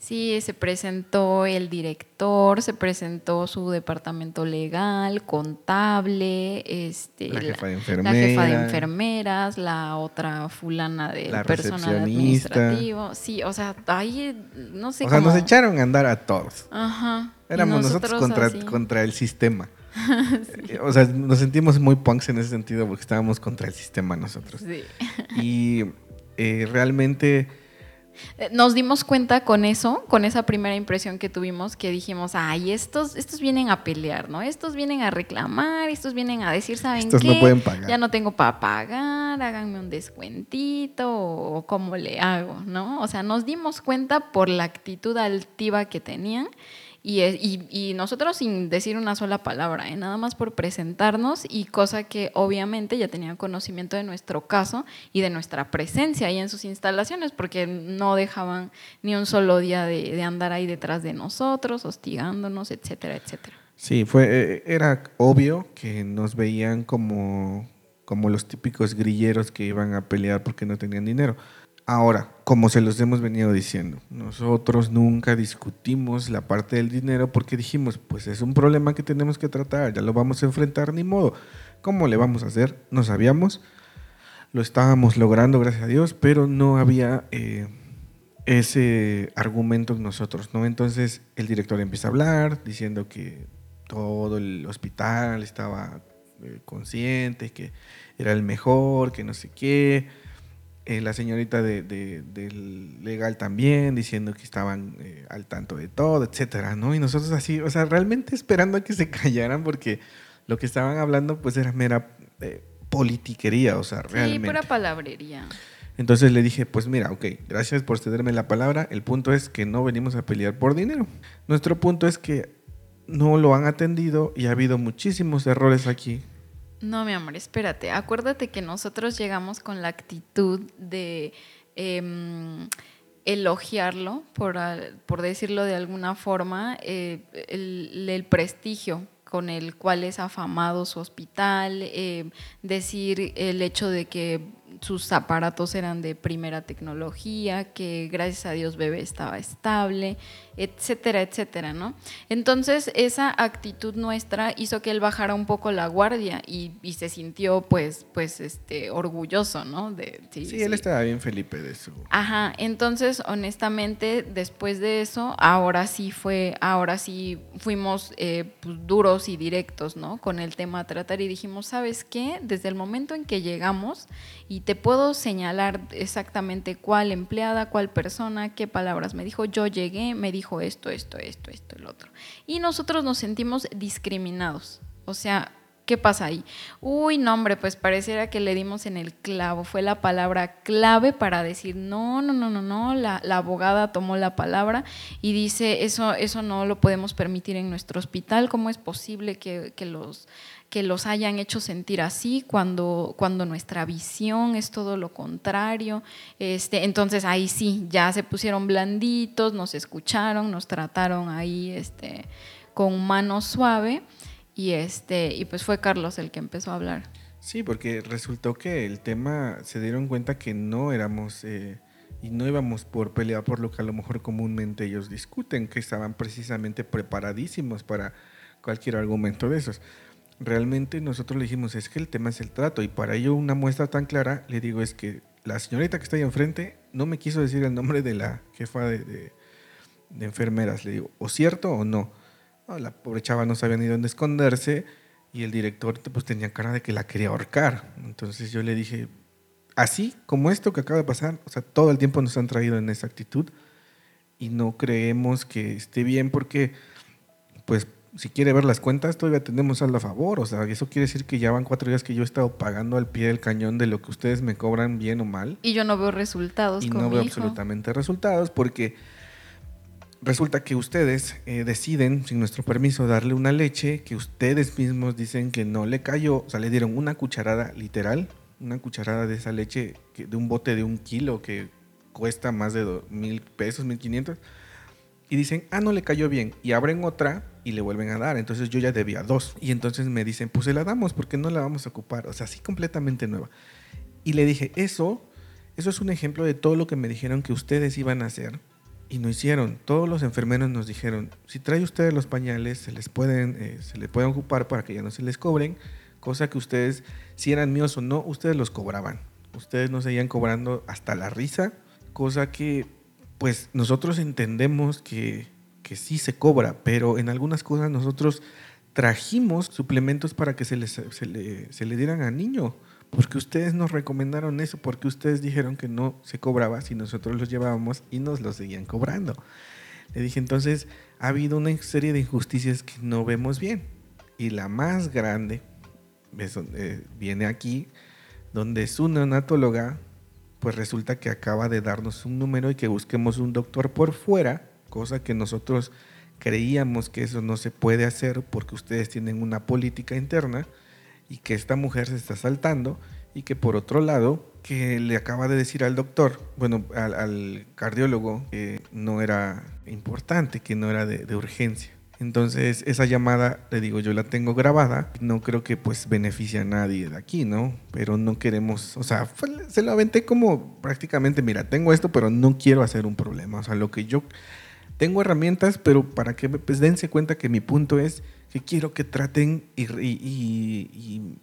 A: Sí, se presentó el director, se presentó su departamento legal, contable, este,
B: La jefa de
A: la jefa de
B: enfermera.
A: enfermeras, la otra fulana de
B: La
A: personal administrativo. Sí, o sea, ahí no sé
B: o sea,
A: cómo.
B: nos echaron a andar a todos.
A: Ajá.
B: Éramos nosotros, contra,
A: así.
B: contra el sistema. [laughs] O sea, nos sentimos muy punks en ese sentido porque estábamos contra el sistema nosotros.
A: Sí.
B: Y eh, realmente
A: Nos dimos cuenta con eso, con esa primera impresión que tuvimos, que dijimos, ay, estos, estos vienen a pelear, ¿no? Estos vienen a reclamar, estos vienen a decir, ¿saben
B: Estos
A: qué?
B: no pueden pagar.
A: Ya no tengo para pagar, háganme un descuentito o cómo le hago, ¿no? O sea, nos dimos cuenta por la actitud altiva que tenían y, y nosotros sin decir una sola palabra, ¿eh? nada más por presentarnos y cosa que obviamente ya tenían conocimiento de nuestro caso y de nuestra presencia ahí en sus instalaciones, porque no dejaban ni un solo día de, de andar ahí detrás de nosotros, hostigándonos, etcétera, etcétera.
B: Sí, fue, eh, era obvio que nos veían como, como los típicos grilleros que iban a pelear porque no tenían dinero. Ahora, como se los hemos venido diciendo, nosotros nunca discutimos la parte del dinero porque dijimos, pues es un problema que tenemos que tratar, ya lo vamos a enfrentar, ni modo. ¿Cómo le vamos a hacer? No sabíamos, lo estábamos logrando, gracias a Dios, pero no había eh, ese argumento en nosotros, ¿no? Entonces el director empieza a hablar diciendo que todo el hospital estaba eh, consciente, que era el mejor, que no sé qué. Eh, la señorita de, de- del legal también diciendo que estaban eh, al tanto de todo, etcétera, ¿no? Y nosotros así, o sea, realmente esperando a que se [laughs] callaran porque lo que estaban hablando pues era mera eh, politiquería, o sea,
A: Sí,
B: realmente.
A: pura palabrería.
B: Entonces le dije, pues mira, ok, gracias por cederme la palabra. El punto es que no venimos a pelear por dinero. Nuestro punto es que no lo han atendido y ha habido muchísimos errores aquí.
A: No, mi amor, espérate. Acuérdate que nosotros llegamos con la actitud de em, elogiarlo, por, por decirlo de alguna forma, eh, el, el prestigio con el cual es afamado su hospital, eh, decir el hecho de que sus aparatos eran de primera tecnología, que gracias a Dios bebé estaba estable, etcétera, etcétera, ¿no? Entonces esa actitud nuestra hizo que él bajara un poco la guardia y, y se sintió pues, pues este, orgulloso, ¿no? De,
B: Sí, él estaba bien Felipe de su...
A: Ajá, entonces honestamente después de eso, ahora sí fue, ahora sí fuimos eh, pues, duros y directos, ¿no? Con el tema a tratar y dijimos, ¿sabes qué? Desde el momento en que llegamos y te puedo señalar exactamente cuál empleada, cuál persona, qué palabras me dijo, yo llegué, me dijo esto, esto, esto, esto, el otro. Y nosotros nos sentimos discriminados, o sea, ¿Qué pasa ahí? Uy, no, hombre, pues pareciera que le dimos en el clavo. Fue la palabra clave para decir, no, no, no, no, no. La, la abogada tomó la palabra y dice, eso, eso no lo podemos permitir en nuestro hospital. ¿Cómo es posible que, que los que los hayan hecho sentir así cuando, cuando nuestra visión es todo lo contrario. Este, entonces ahí sí, ya se pusieron blanditos, nos escucharon, nos trataron ahí este, con mano suave y, este, y pues fue Carlos el que empezó a hablar.
B: Sí, porque resultó que el tema se dieron cuenta que no éramos eh, y no íbamos por pelear por lo que a lo mejor comúnmente ellos discuten, que estaban precisamente preparadísimos para cualquier argumento de esos. Realmente nosotros le dijimos, es que el tema es el trato y para ello una muestra tan clara, le digo, es que la señorita que está ahí enfrente no me quiso decir el nombre de la jefa de, enfermeras. Le digo, ¿o cierto o no? No, la pobre chava no sabía ni dónde esconderse y el director pues tenía cara de que la quería ahorcar. Entonces yo le dije, así como esto que acaba de pasar, o sea, todo el tiempo nos han traído en esa actitud y no creemos que esté bien porque, pues, si quiere ver las cuentas, todavía tenemos saldo a favor. O sea, eso quiere decir que ya van cuatro días que yo he estado pagando al pie del cañón de lo que ustedes me cobran bien o mal
A: Y yo no veo resultados
B: y
A: con
B: no
A: mi
B: veo
A: hijo.
B: absolutamente resultados porque resulta que ustedes eh, deciden, sin nuestro permiso, darle una leche que ustedes mismos dicen que no le cayó, o sea, le dieron una cucharada literal, una cucharada de esa leche que- de un bote de un kilo que cuesta más de do- mil pesos, mil quinientos, y dicen, ah, no le cayó bien, y abren otra y le vuelven a dar, entonces yo ya debía dos, y entonces me dicen, pues se la damos porque no la vamos a ocupar, o sea, así completamente nueva. Y le dije, eso, eso es un ejemplo de todo lo que me dijeron que ustedes iban a hacer y no hicieron. Todos los enfermeros nos dijeron, si trae ustedes los pañales, se les pueden, eh, se les pueden ocupar para que ya no se les cobren, cosa que ustedes, si eran míos o no, ustedes los cobraban. Ustedes nos seguían cobrando hasta la risa, cosa que pues nosotros entendemos que, que sí se cobra, pero en algunas cosas nosotros trajimos suplementos para que se, les, se, le, dieran al niño. Porque ustedes nos recomendaron eso, porque ustedes dijeron que no se cobraba si nosotros los llevábamos y nos los seguían cobrando. Le dije, entonces ha habido una serie de injusticias que no vemos bien. Y la más grande viene aquí, donde su neonatóloga, pues resulta que acaba de darnos un número y que busquemos un doctor por fuera, cosa que nosotros creíamos que eso no se puede hacer porque ustedes tienen una política interna y que esta mujer se está saltando y que por otro lado que le acaba de decir al doctor, bueno, al, cardiólogo, que no era importante, que no era de, urgencia. Entonces, esa llamada, le digo, yo la tengo grabada. No creo que pues beneficie a nadie de aquí, ¿no? Pero no queremos, o sea, se lo aventé como prácticamente, mira, tengo esto, pero no quiero hacer un problema. O sea, lo que yo tengo herramientas, pero para que pues, dense cuenta que mi punto es que quiero que traten y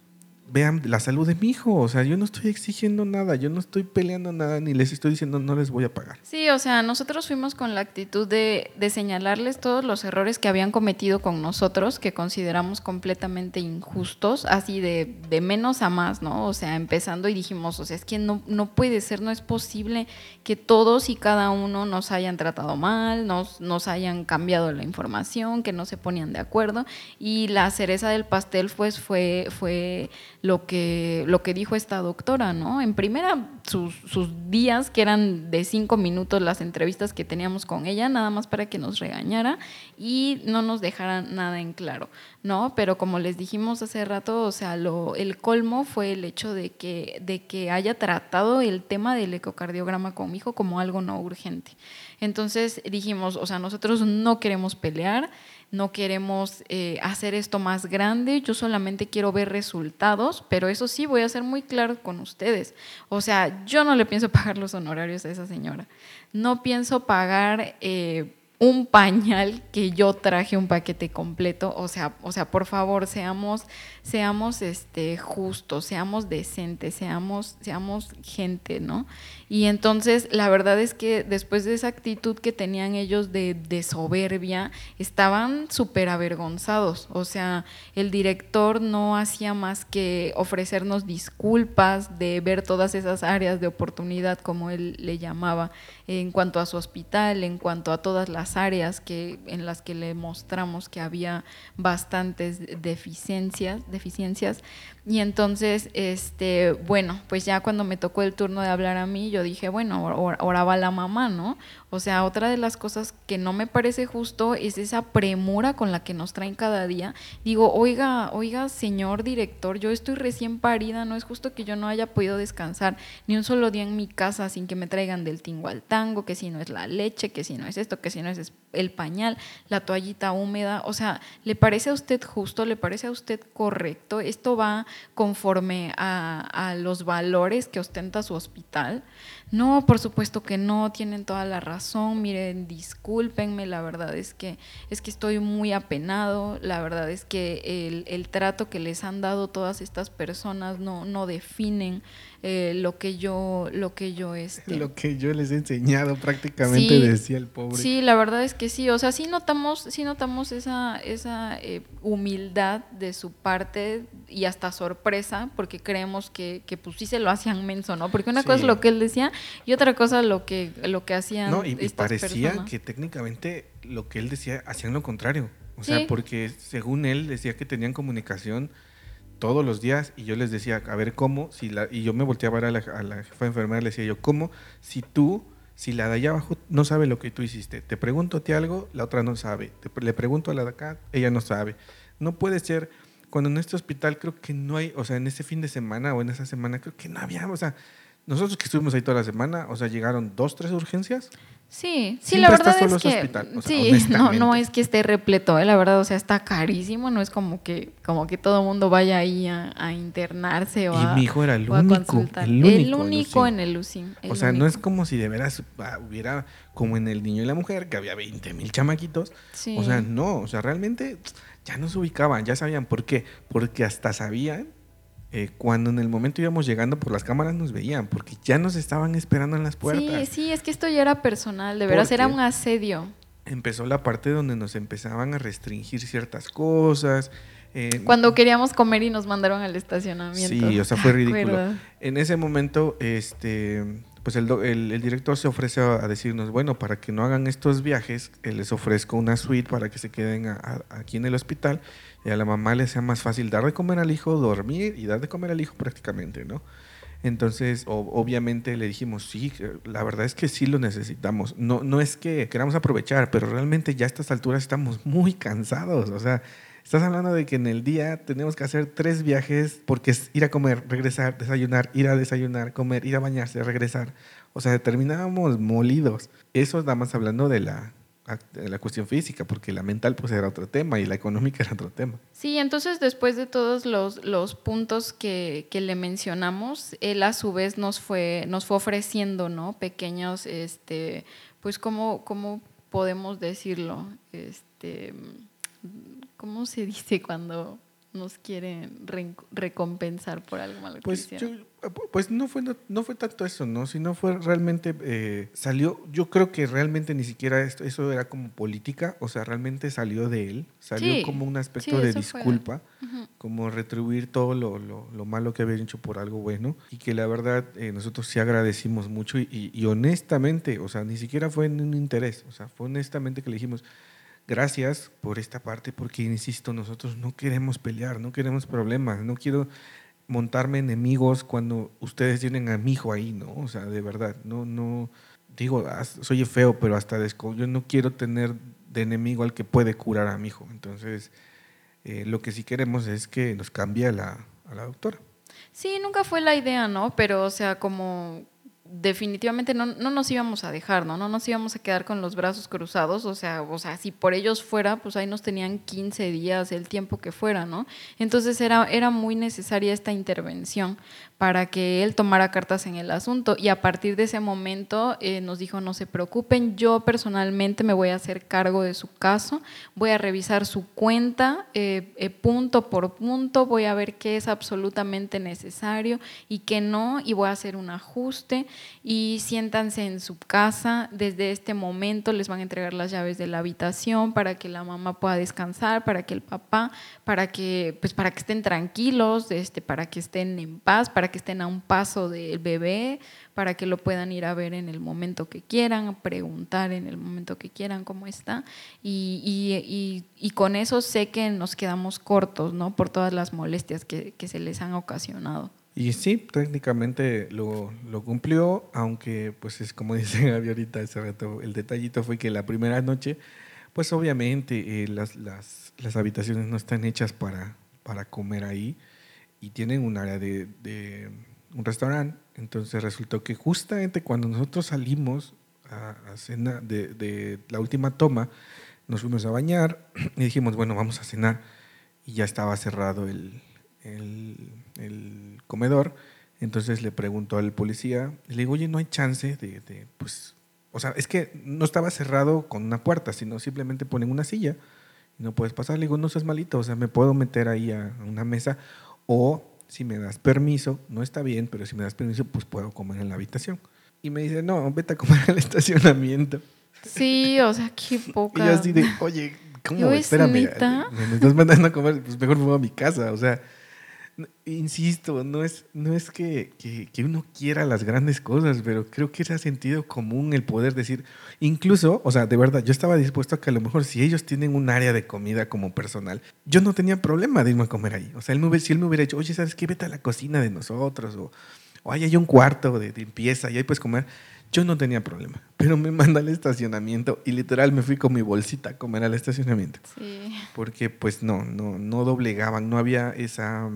B: vean la salud de mi hijo. O sea, yo no estoy exigiendo nada, yo no estoy peleando nada, ni les estoy diciendo no les voy a pagar.
A: Sí, o sea, nosotros fuimos con la actitud de, de señalarles todos los errores que habían cometido con nosotros, que consideramos completamente injustos, así de, de menos a más, ¿no? O sea, empezando y dijimos, o sea, es que no, no puede ser, no es posible que todos y cada uno nos hayan tratado mal, nos, nos hayan cambiado la información, que no se ponían de acuerdo. Y la cereza del pastel, pues, fue, fue lo que, lo que dijo esta doctora, ¿no? En primera, sus, sus, días, que eran de cinco minutos las entrevistas que teníamos con ella, nada más para que nos regañara y no nos dejara nada en claro, ¿no? Pero como les dijimos hace rato, o sea, lo, el colmo fue el hecho de que, de que haya tratado el tema del ecocardiograma con como algo no urgente. Entonces dijimos, o sea, nosotros no queremos pelear, no queremos eh, hacer esto más grande, yo solamente quiero ver resultados, pero eso sí, voy a ser muy claro con ustedes. O sea, yo no le pienso [laughs] pagar los honorarios a esa señora, no pienso pagar... Eh, un pañal que yo traje un paquete completo, o sea, o sea, por favor, seamos seamos este justos, seamos decentes, seamos seamos gente, ¿no? Y entonces la verdad es que después de esa actitud que tenían ellos de, de soberbia, estaban súper avergonzados, o sea, el director no hacía más que ofrecernos disculpas de ver todas esas áreas de oportunidad como él le llamaba en cuanto a su hospital, en cuanto a todas las áreas que, en las que le mostramos que había bastantes deficiencias, deficiencias. Y entonces, este, bueno, pues ya cuando me tocó el turno de hablar a mí, yo dije, bueno, ahora va la mamá, ¿no? O sea, otra de las cosas que no me parece justo es esa premura con la que nos traen cada día. Digo, oiga, oiga, señor director, yo estoy recién parida, no es justo que yo no haya podido descansar ni un solo día en mi casa sin que me traigan del tingo al tango, que si no es la leche, que si no es esto, que si no es el pañal, la toallita húmeda. O sea, ¿le parece a usted justo? ¿Le parece a usted correcto? ¿Esto va conforme a, a los valores que ostenta su hospital? No, por supuesto que no, tienen toda la razón, miren, discúlpenme, la verdad es que, es que estoy muy apenado, la verdad es que el, el trato que les han dado todas estas personas no, no definen eh, lo que yo, lo que yo este.
B: Lo que yo les he enseñado prácticamente, decía el pobre.
A: Sí, la verdad es que sí. O sea, sí notamos, sí notamos esa, esa eh, humildad de su parte y hasta sorpresa, porque creemos que, que pues sí se lo hacían menso, ¿no? Porque una cosa es lo que él decía y otra cosa lo que, lo que hacían.
B: No, y, parecía que técnicamente lo que él decía hacían lo contrario. O sea, porque según él decía que tenían comunicación todos los días y yo les decía, a ver, ¿cómo? Si la, y yo me volteaba a, la, jefa de enfermera le decía yo, ¿cómo? Si tú, si la de allá abajo no sabe lo que tú hiciste, te pregunto a ti algo, la otra no sabe, le pregunto a la de acá, ella no sabe. No puede ser, cuando en este hospital creo que no hay, o sea, en ese fin de semana o en esa semana creo que no había, o sea, nosotros que estuvimos ahí toda la semana, o sea, llegaron dos, tres urgencias
A: Sí, sí, la verdad es que sí, [laughs] no, no es que esté repleto, ¿eh? la verdad, o sea, está carísimo, no es como que como que todo el mundo vaya ahí a, internarse o
B: y
A: a,
B: mi hijo era el único, el
A: único, en el UCI.
B: o sea, no es como si de veras ah, hubiera como en el niño y la mujer que había 20 mil chamaquitos. O sea, no, o sea, realmente ya no se ubicaban, ya sabían por qué, porque hasta sabían eh, cuando en el momento íbamos llegando por las cámaras nos veían, porque ya nos estaban esperando en las puertas.
A: Sí, sí, es que esto ya era personal, de veras, era un asedio.
B: empezó la parte donde nos empezaban a restringir ciertas cosas.
A: Eh, Cuando queríamos comer y nos mandaron al estacionamiento.
B: Sí, o sea, fue [laughs] ridículo. En ese momento, este, pues el, el, director se ofrece a, decirnos, bueno, para que no hagan estos viajes, eh, les ofrezco una suite para que se queden aquí en el hospital y a la mamá le sea más fácil dar de comer al hijo, dormir y dar de comer al hijo prácticamente, ¿no? Entonces, obviamente le dijimos, sí, la verdad es que sí lo necesitamos. No, no es que queramos aprovechar, pero realmente ya a estas alturas estamos muy cansados. O sea, estás hablando de que en el día tenemos que hacer tres viajes porque es ir a comer, regresar, desayunar, ir a desayunar, comer, ir a bañarse, regresar. O sea, terminábamos molidos. Eso nada más hablando de la la cuestión física, porque la mental pues era otro tema y la económica [laughs] era otro tema.
A: Sí, entonces después de todos los, los puntos que, que, le mencionamos, él a su vez nos fue, nos fue ofreciendo, ¿no? Pequeños, este, pues cómo, cómo podemos decirlo, este, ¿cómo se dice cuando nos quieren recompensar por algo malo
B: pues pues no fue no, fue tanto eso no sino fue realmente eh, salió yo creo que realmente ni siquiera esto, eso era como política o sea realmente salió de él salió como un aspecto de disculpa como retribuir todo lo, lo, malo que había hecho por algo bueno y que la verdad eh, nosotros sí agradecimos mucho y, y honestamente o sea ni siquiera fue en un interés o sea fue honestamente que le dijimos gracias por esta parte, porque, insisto, nosotros no queremos pelear, no queremos problemas, no quiero montarme enemigos cuando ustedes tienen a mi hijo ahí, ¿no? O sea, de verdad, no, no, digo, soy feo, pero hasta desco yo no quiero tener de enemigo al que puede curar a mi hijo. Entonces, eh, lo que sí queremos es que nos cambie a la, a la doctora.
A: Sí, nunca fue la idea, ¿no? Pero, o sea, como definitivamente no, no, nos íbamos a dejar, ¿no? No nos íbamos a quedar con los brazos cruzados, o sea, o sea, si por ellos fuera, pues ahí nos tenían 15 días, el tiempo que fuera, ¿no? Entonces era, era muy necesaria esta intervención para que él tomara cartas en el asunto. Y a partir de ese momento eh, nos dijo, no se preocupen, yo personalmente me voy a hacer cargo de su caso, voy a revisar su cuenta eh, eh, punto por punto, voy a ver qué es absolutamente necesario y qué no, y voy a hacer un ajuste y siéntanse en su casa, desde este momento les van a entregar las llaves de la habitación para que la mamá pueda descansar, para que el papá, para que, pues, para que estén tranquilos, este, para que estén en paz, para que estén a un paso del bebé, para que lo puedan ir a ver en el momento que quieran, preguntar en el momento que quieran cómo está. Y, con eso sé que nos quedamos cortos, ¿no? Por todas las molestias que, se les han ocasionado.
B: Y sí, técnicamente lo, cumplió, aunque pues es como [laughs] dice Gaby ahorita ese rato, el detallito fue que la primera noche, pues obviamente eh, las, habitaciones no están hechas para, para comer ahí y tienen un área de, un restaurante. Entonces resultó que justamente cuando nosotros salimos a, cenar de, la última toma, nos fuimos a bañar y dijimos, bueno, vamos a cenar. Y ya estaba cerrado el, el, comedor. Entonces le preguntó al policía, le digo, oye, no hay chance de, de, pues, o sea, es que no estaba cerrado con una puerta, sino simplemente ponen una silla y no puedes pasar. Le digo, no seas malito, o sea, me puedo meter ahí a una mesa o si me das permiso, no está bien, pero si me das permiso, pues puedo comer en la habitación. Y me dice, no, vete a comer al [laughs] estacionamiento.
A: Sí, o sea, qué poca.
B: Y yo así de, oye, ¿cómo? Espérame, me estás mandando a comer, pues mejor me voy a mi casa. O sea, Insisto, no es, no es que, que, uno quiera las grandes cosas, pero creo que era sentido común el poder decir, incluso, o sea, de verdad, yo estaba dispuesto a que a lo mejor si ellos tienen un área de comida como personal, yo no tenía problema de irme a comer ahí. O sea, él me, si él me hubiera dicho, oye, ¿sabes qué? Vete a la cocina de nosotros, o, o hay un cuarto de, limpieza y ahí puedes comer. Yo no tenía problema, pero me manda al estacionamiento y literal me fui con mi bolsita a comer al estacionamiento. Sí. Porque pues no, no, no doblegaban, no había esa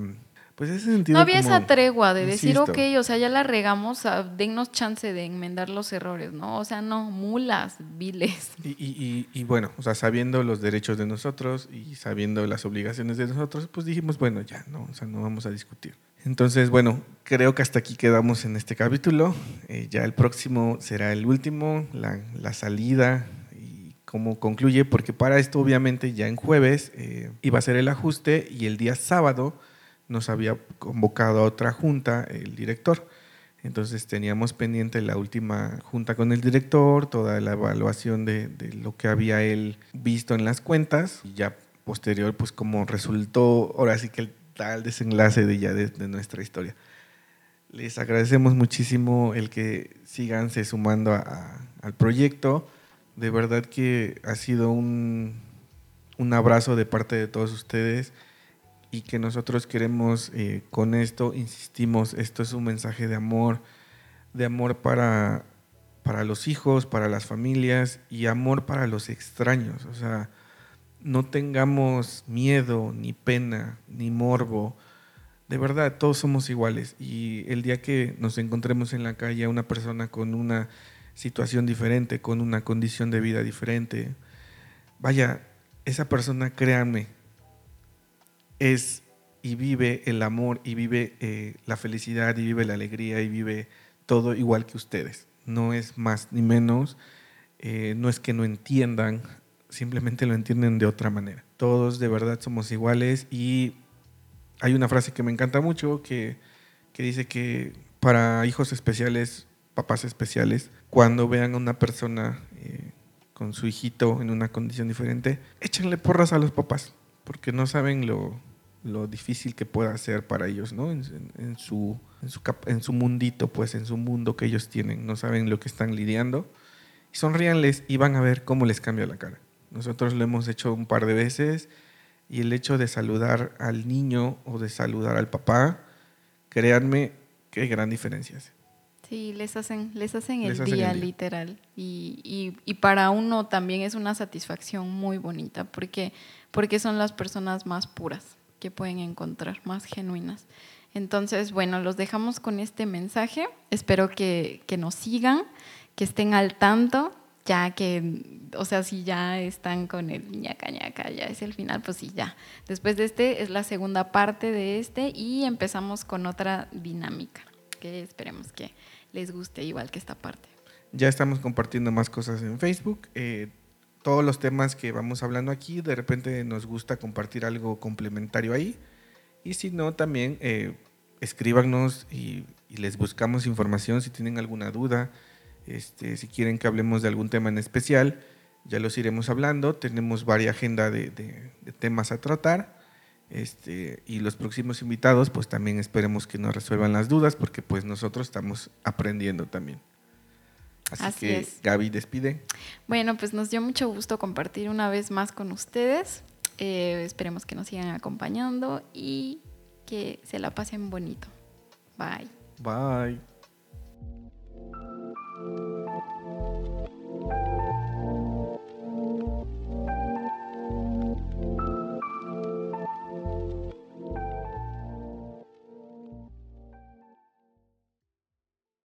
B: pues ese sentido.
A: No había esa tregua de decir, ok, o sea, ya la regamos, dennos chance de enmendar los errores, ¿no? O sea, no, mulas, viles.
B: Y, y, y, bueno, o sea, sabiendo los derechos de nosotros y sabiendo las obligaciones de nosotros, pues dijimos, bueno, ya, no, o sea, no vamos a discutir. Entonces, bueno, creo que hasta aquí quedamos en este capítulo. Eh, ya el próximo será el último, la, la salida y cómo concluye, porque para esto, obviamente, ya en jueves eh, iba a ser el ajuste y el día sábado nos había convocado a otra junta el director. Entonces teníamos pendiente la última junta con el director, toda la evaluación de, lo que había él visto en las cuentas y ya posterior, pues como resultó, ahora sí que el tal desenlace de ya de, nuestra historia. Les agradecemos muchísimo el que siganse sumando al proyecto. De verdad que ha sido un, un, abrazo de parte de todos ustedes y que nosotros queremos eh, con esto, insistimos, esto es un mensaje de amor, de amor para, para los hijos, para las familias y amor para los extraños. O sea, no tengamos miedo, ni pena, ni morbo. De verdad, todos somos iguales. Y el día que nos encontremos en la calle a una persona con una situación diferente, con una condición de vida diferente, vaya, esa persona, créanme, es y vive el amor y vive eh, la felicidad y vive la alegría y vive todo igual que ustedes. No es más ni menos, eh, no es que no entiendan, simplemente lo entienden de otra manera. Todos de verdad somos iguales y hay una frase que me encanta mucho que, que dice que para hijos especiales, papás especiales, cuando vean a una persona eh, con su hijito en una condición diferente, échenle porras a los papás, porque no saben lo, lo difícil que pueda ser para ellos, ¿no? En, en, su, en, su, en su mundito, pues en su mundo que ellos tienen, no saben lo que están lidiando. Y sonríanles y van a ver cómo les cambia la cara. Nosotros lo hemos hecho un par de veces y el hecho de saludar al niño o de saludar al papá, créanme que gran diferencia hace.
A: Sí, les hacen, les hacen, les el, hacen día, el, día, literal. Y, y, y, para uno también es una satisfacción muy bonita porque, porque son las personas más puras que pueden encontrar, más genuinas. Entonces, bueno, los dejamos con este mensaje. Espero que, que nos sigan, que estén al tanto ya que, o sea, si ya están con el ñaca ñaca, ya es el final, pues sí, ya. Después de este es la segunda parte de este y empezamos con otra dinámica, que esperemos que les guste igual que esta parte.
B: Ya estamos compartiendo más cosas en Facebook. Eh, todos los temas que vamos hablando aquí, de repente nos gusta compartir algo complementario ahí. Y si no, también eh, escríbanos y, les buscamos información si tienen alguna duda este, si quieren que hablemos de algún tema en especial, ya los iremos hablando. Tenemos varias agenda de, de, de temas a tratar. Este, y los próximos invitados, pues también esperemos que nos resuelvan las dudas, porque pues nosotros estamos aprendiendo también. Así, Así que es. Gaby despide.
A: Bueno, pues nos dio mucho gusto compartir una vez más con ustedes. Eh, esperemos que nos sigan acompañando y que se la pasen bonito. Bye.
B: Bye.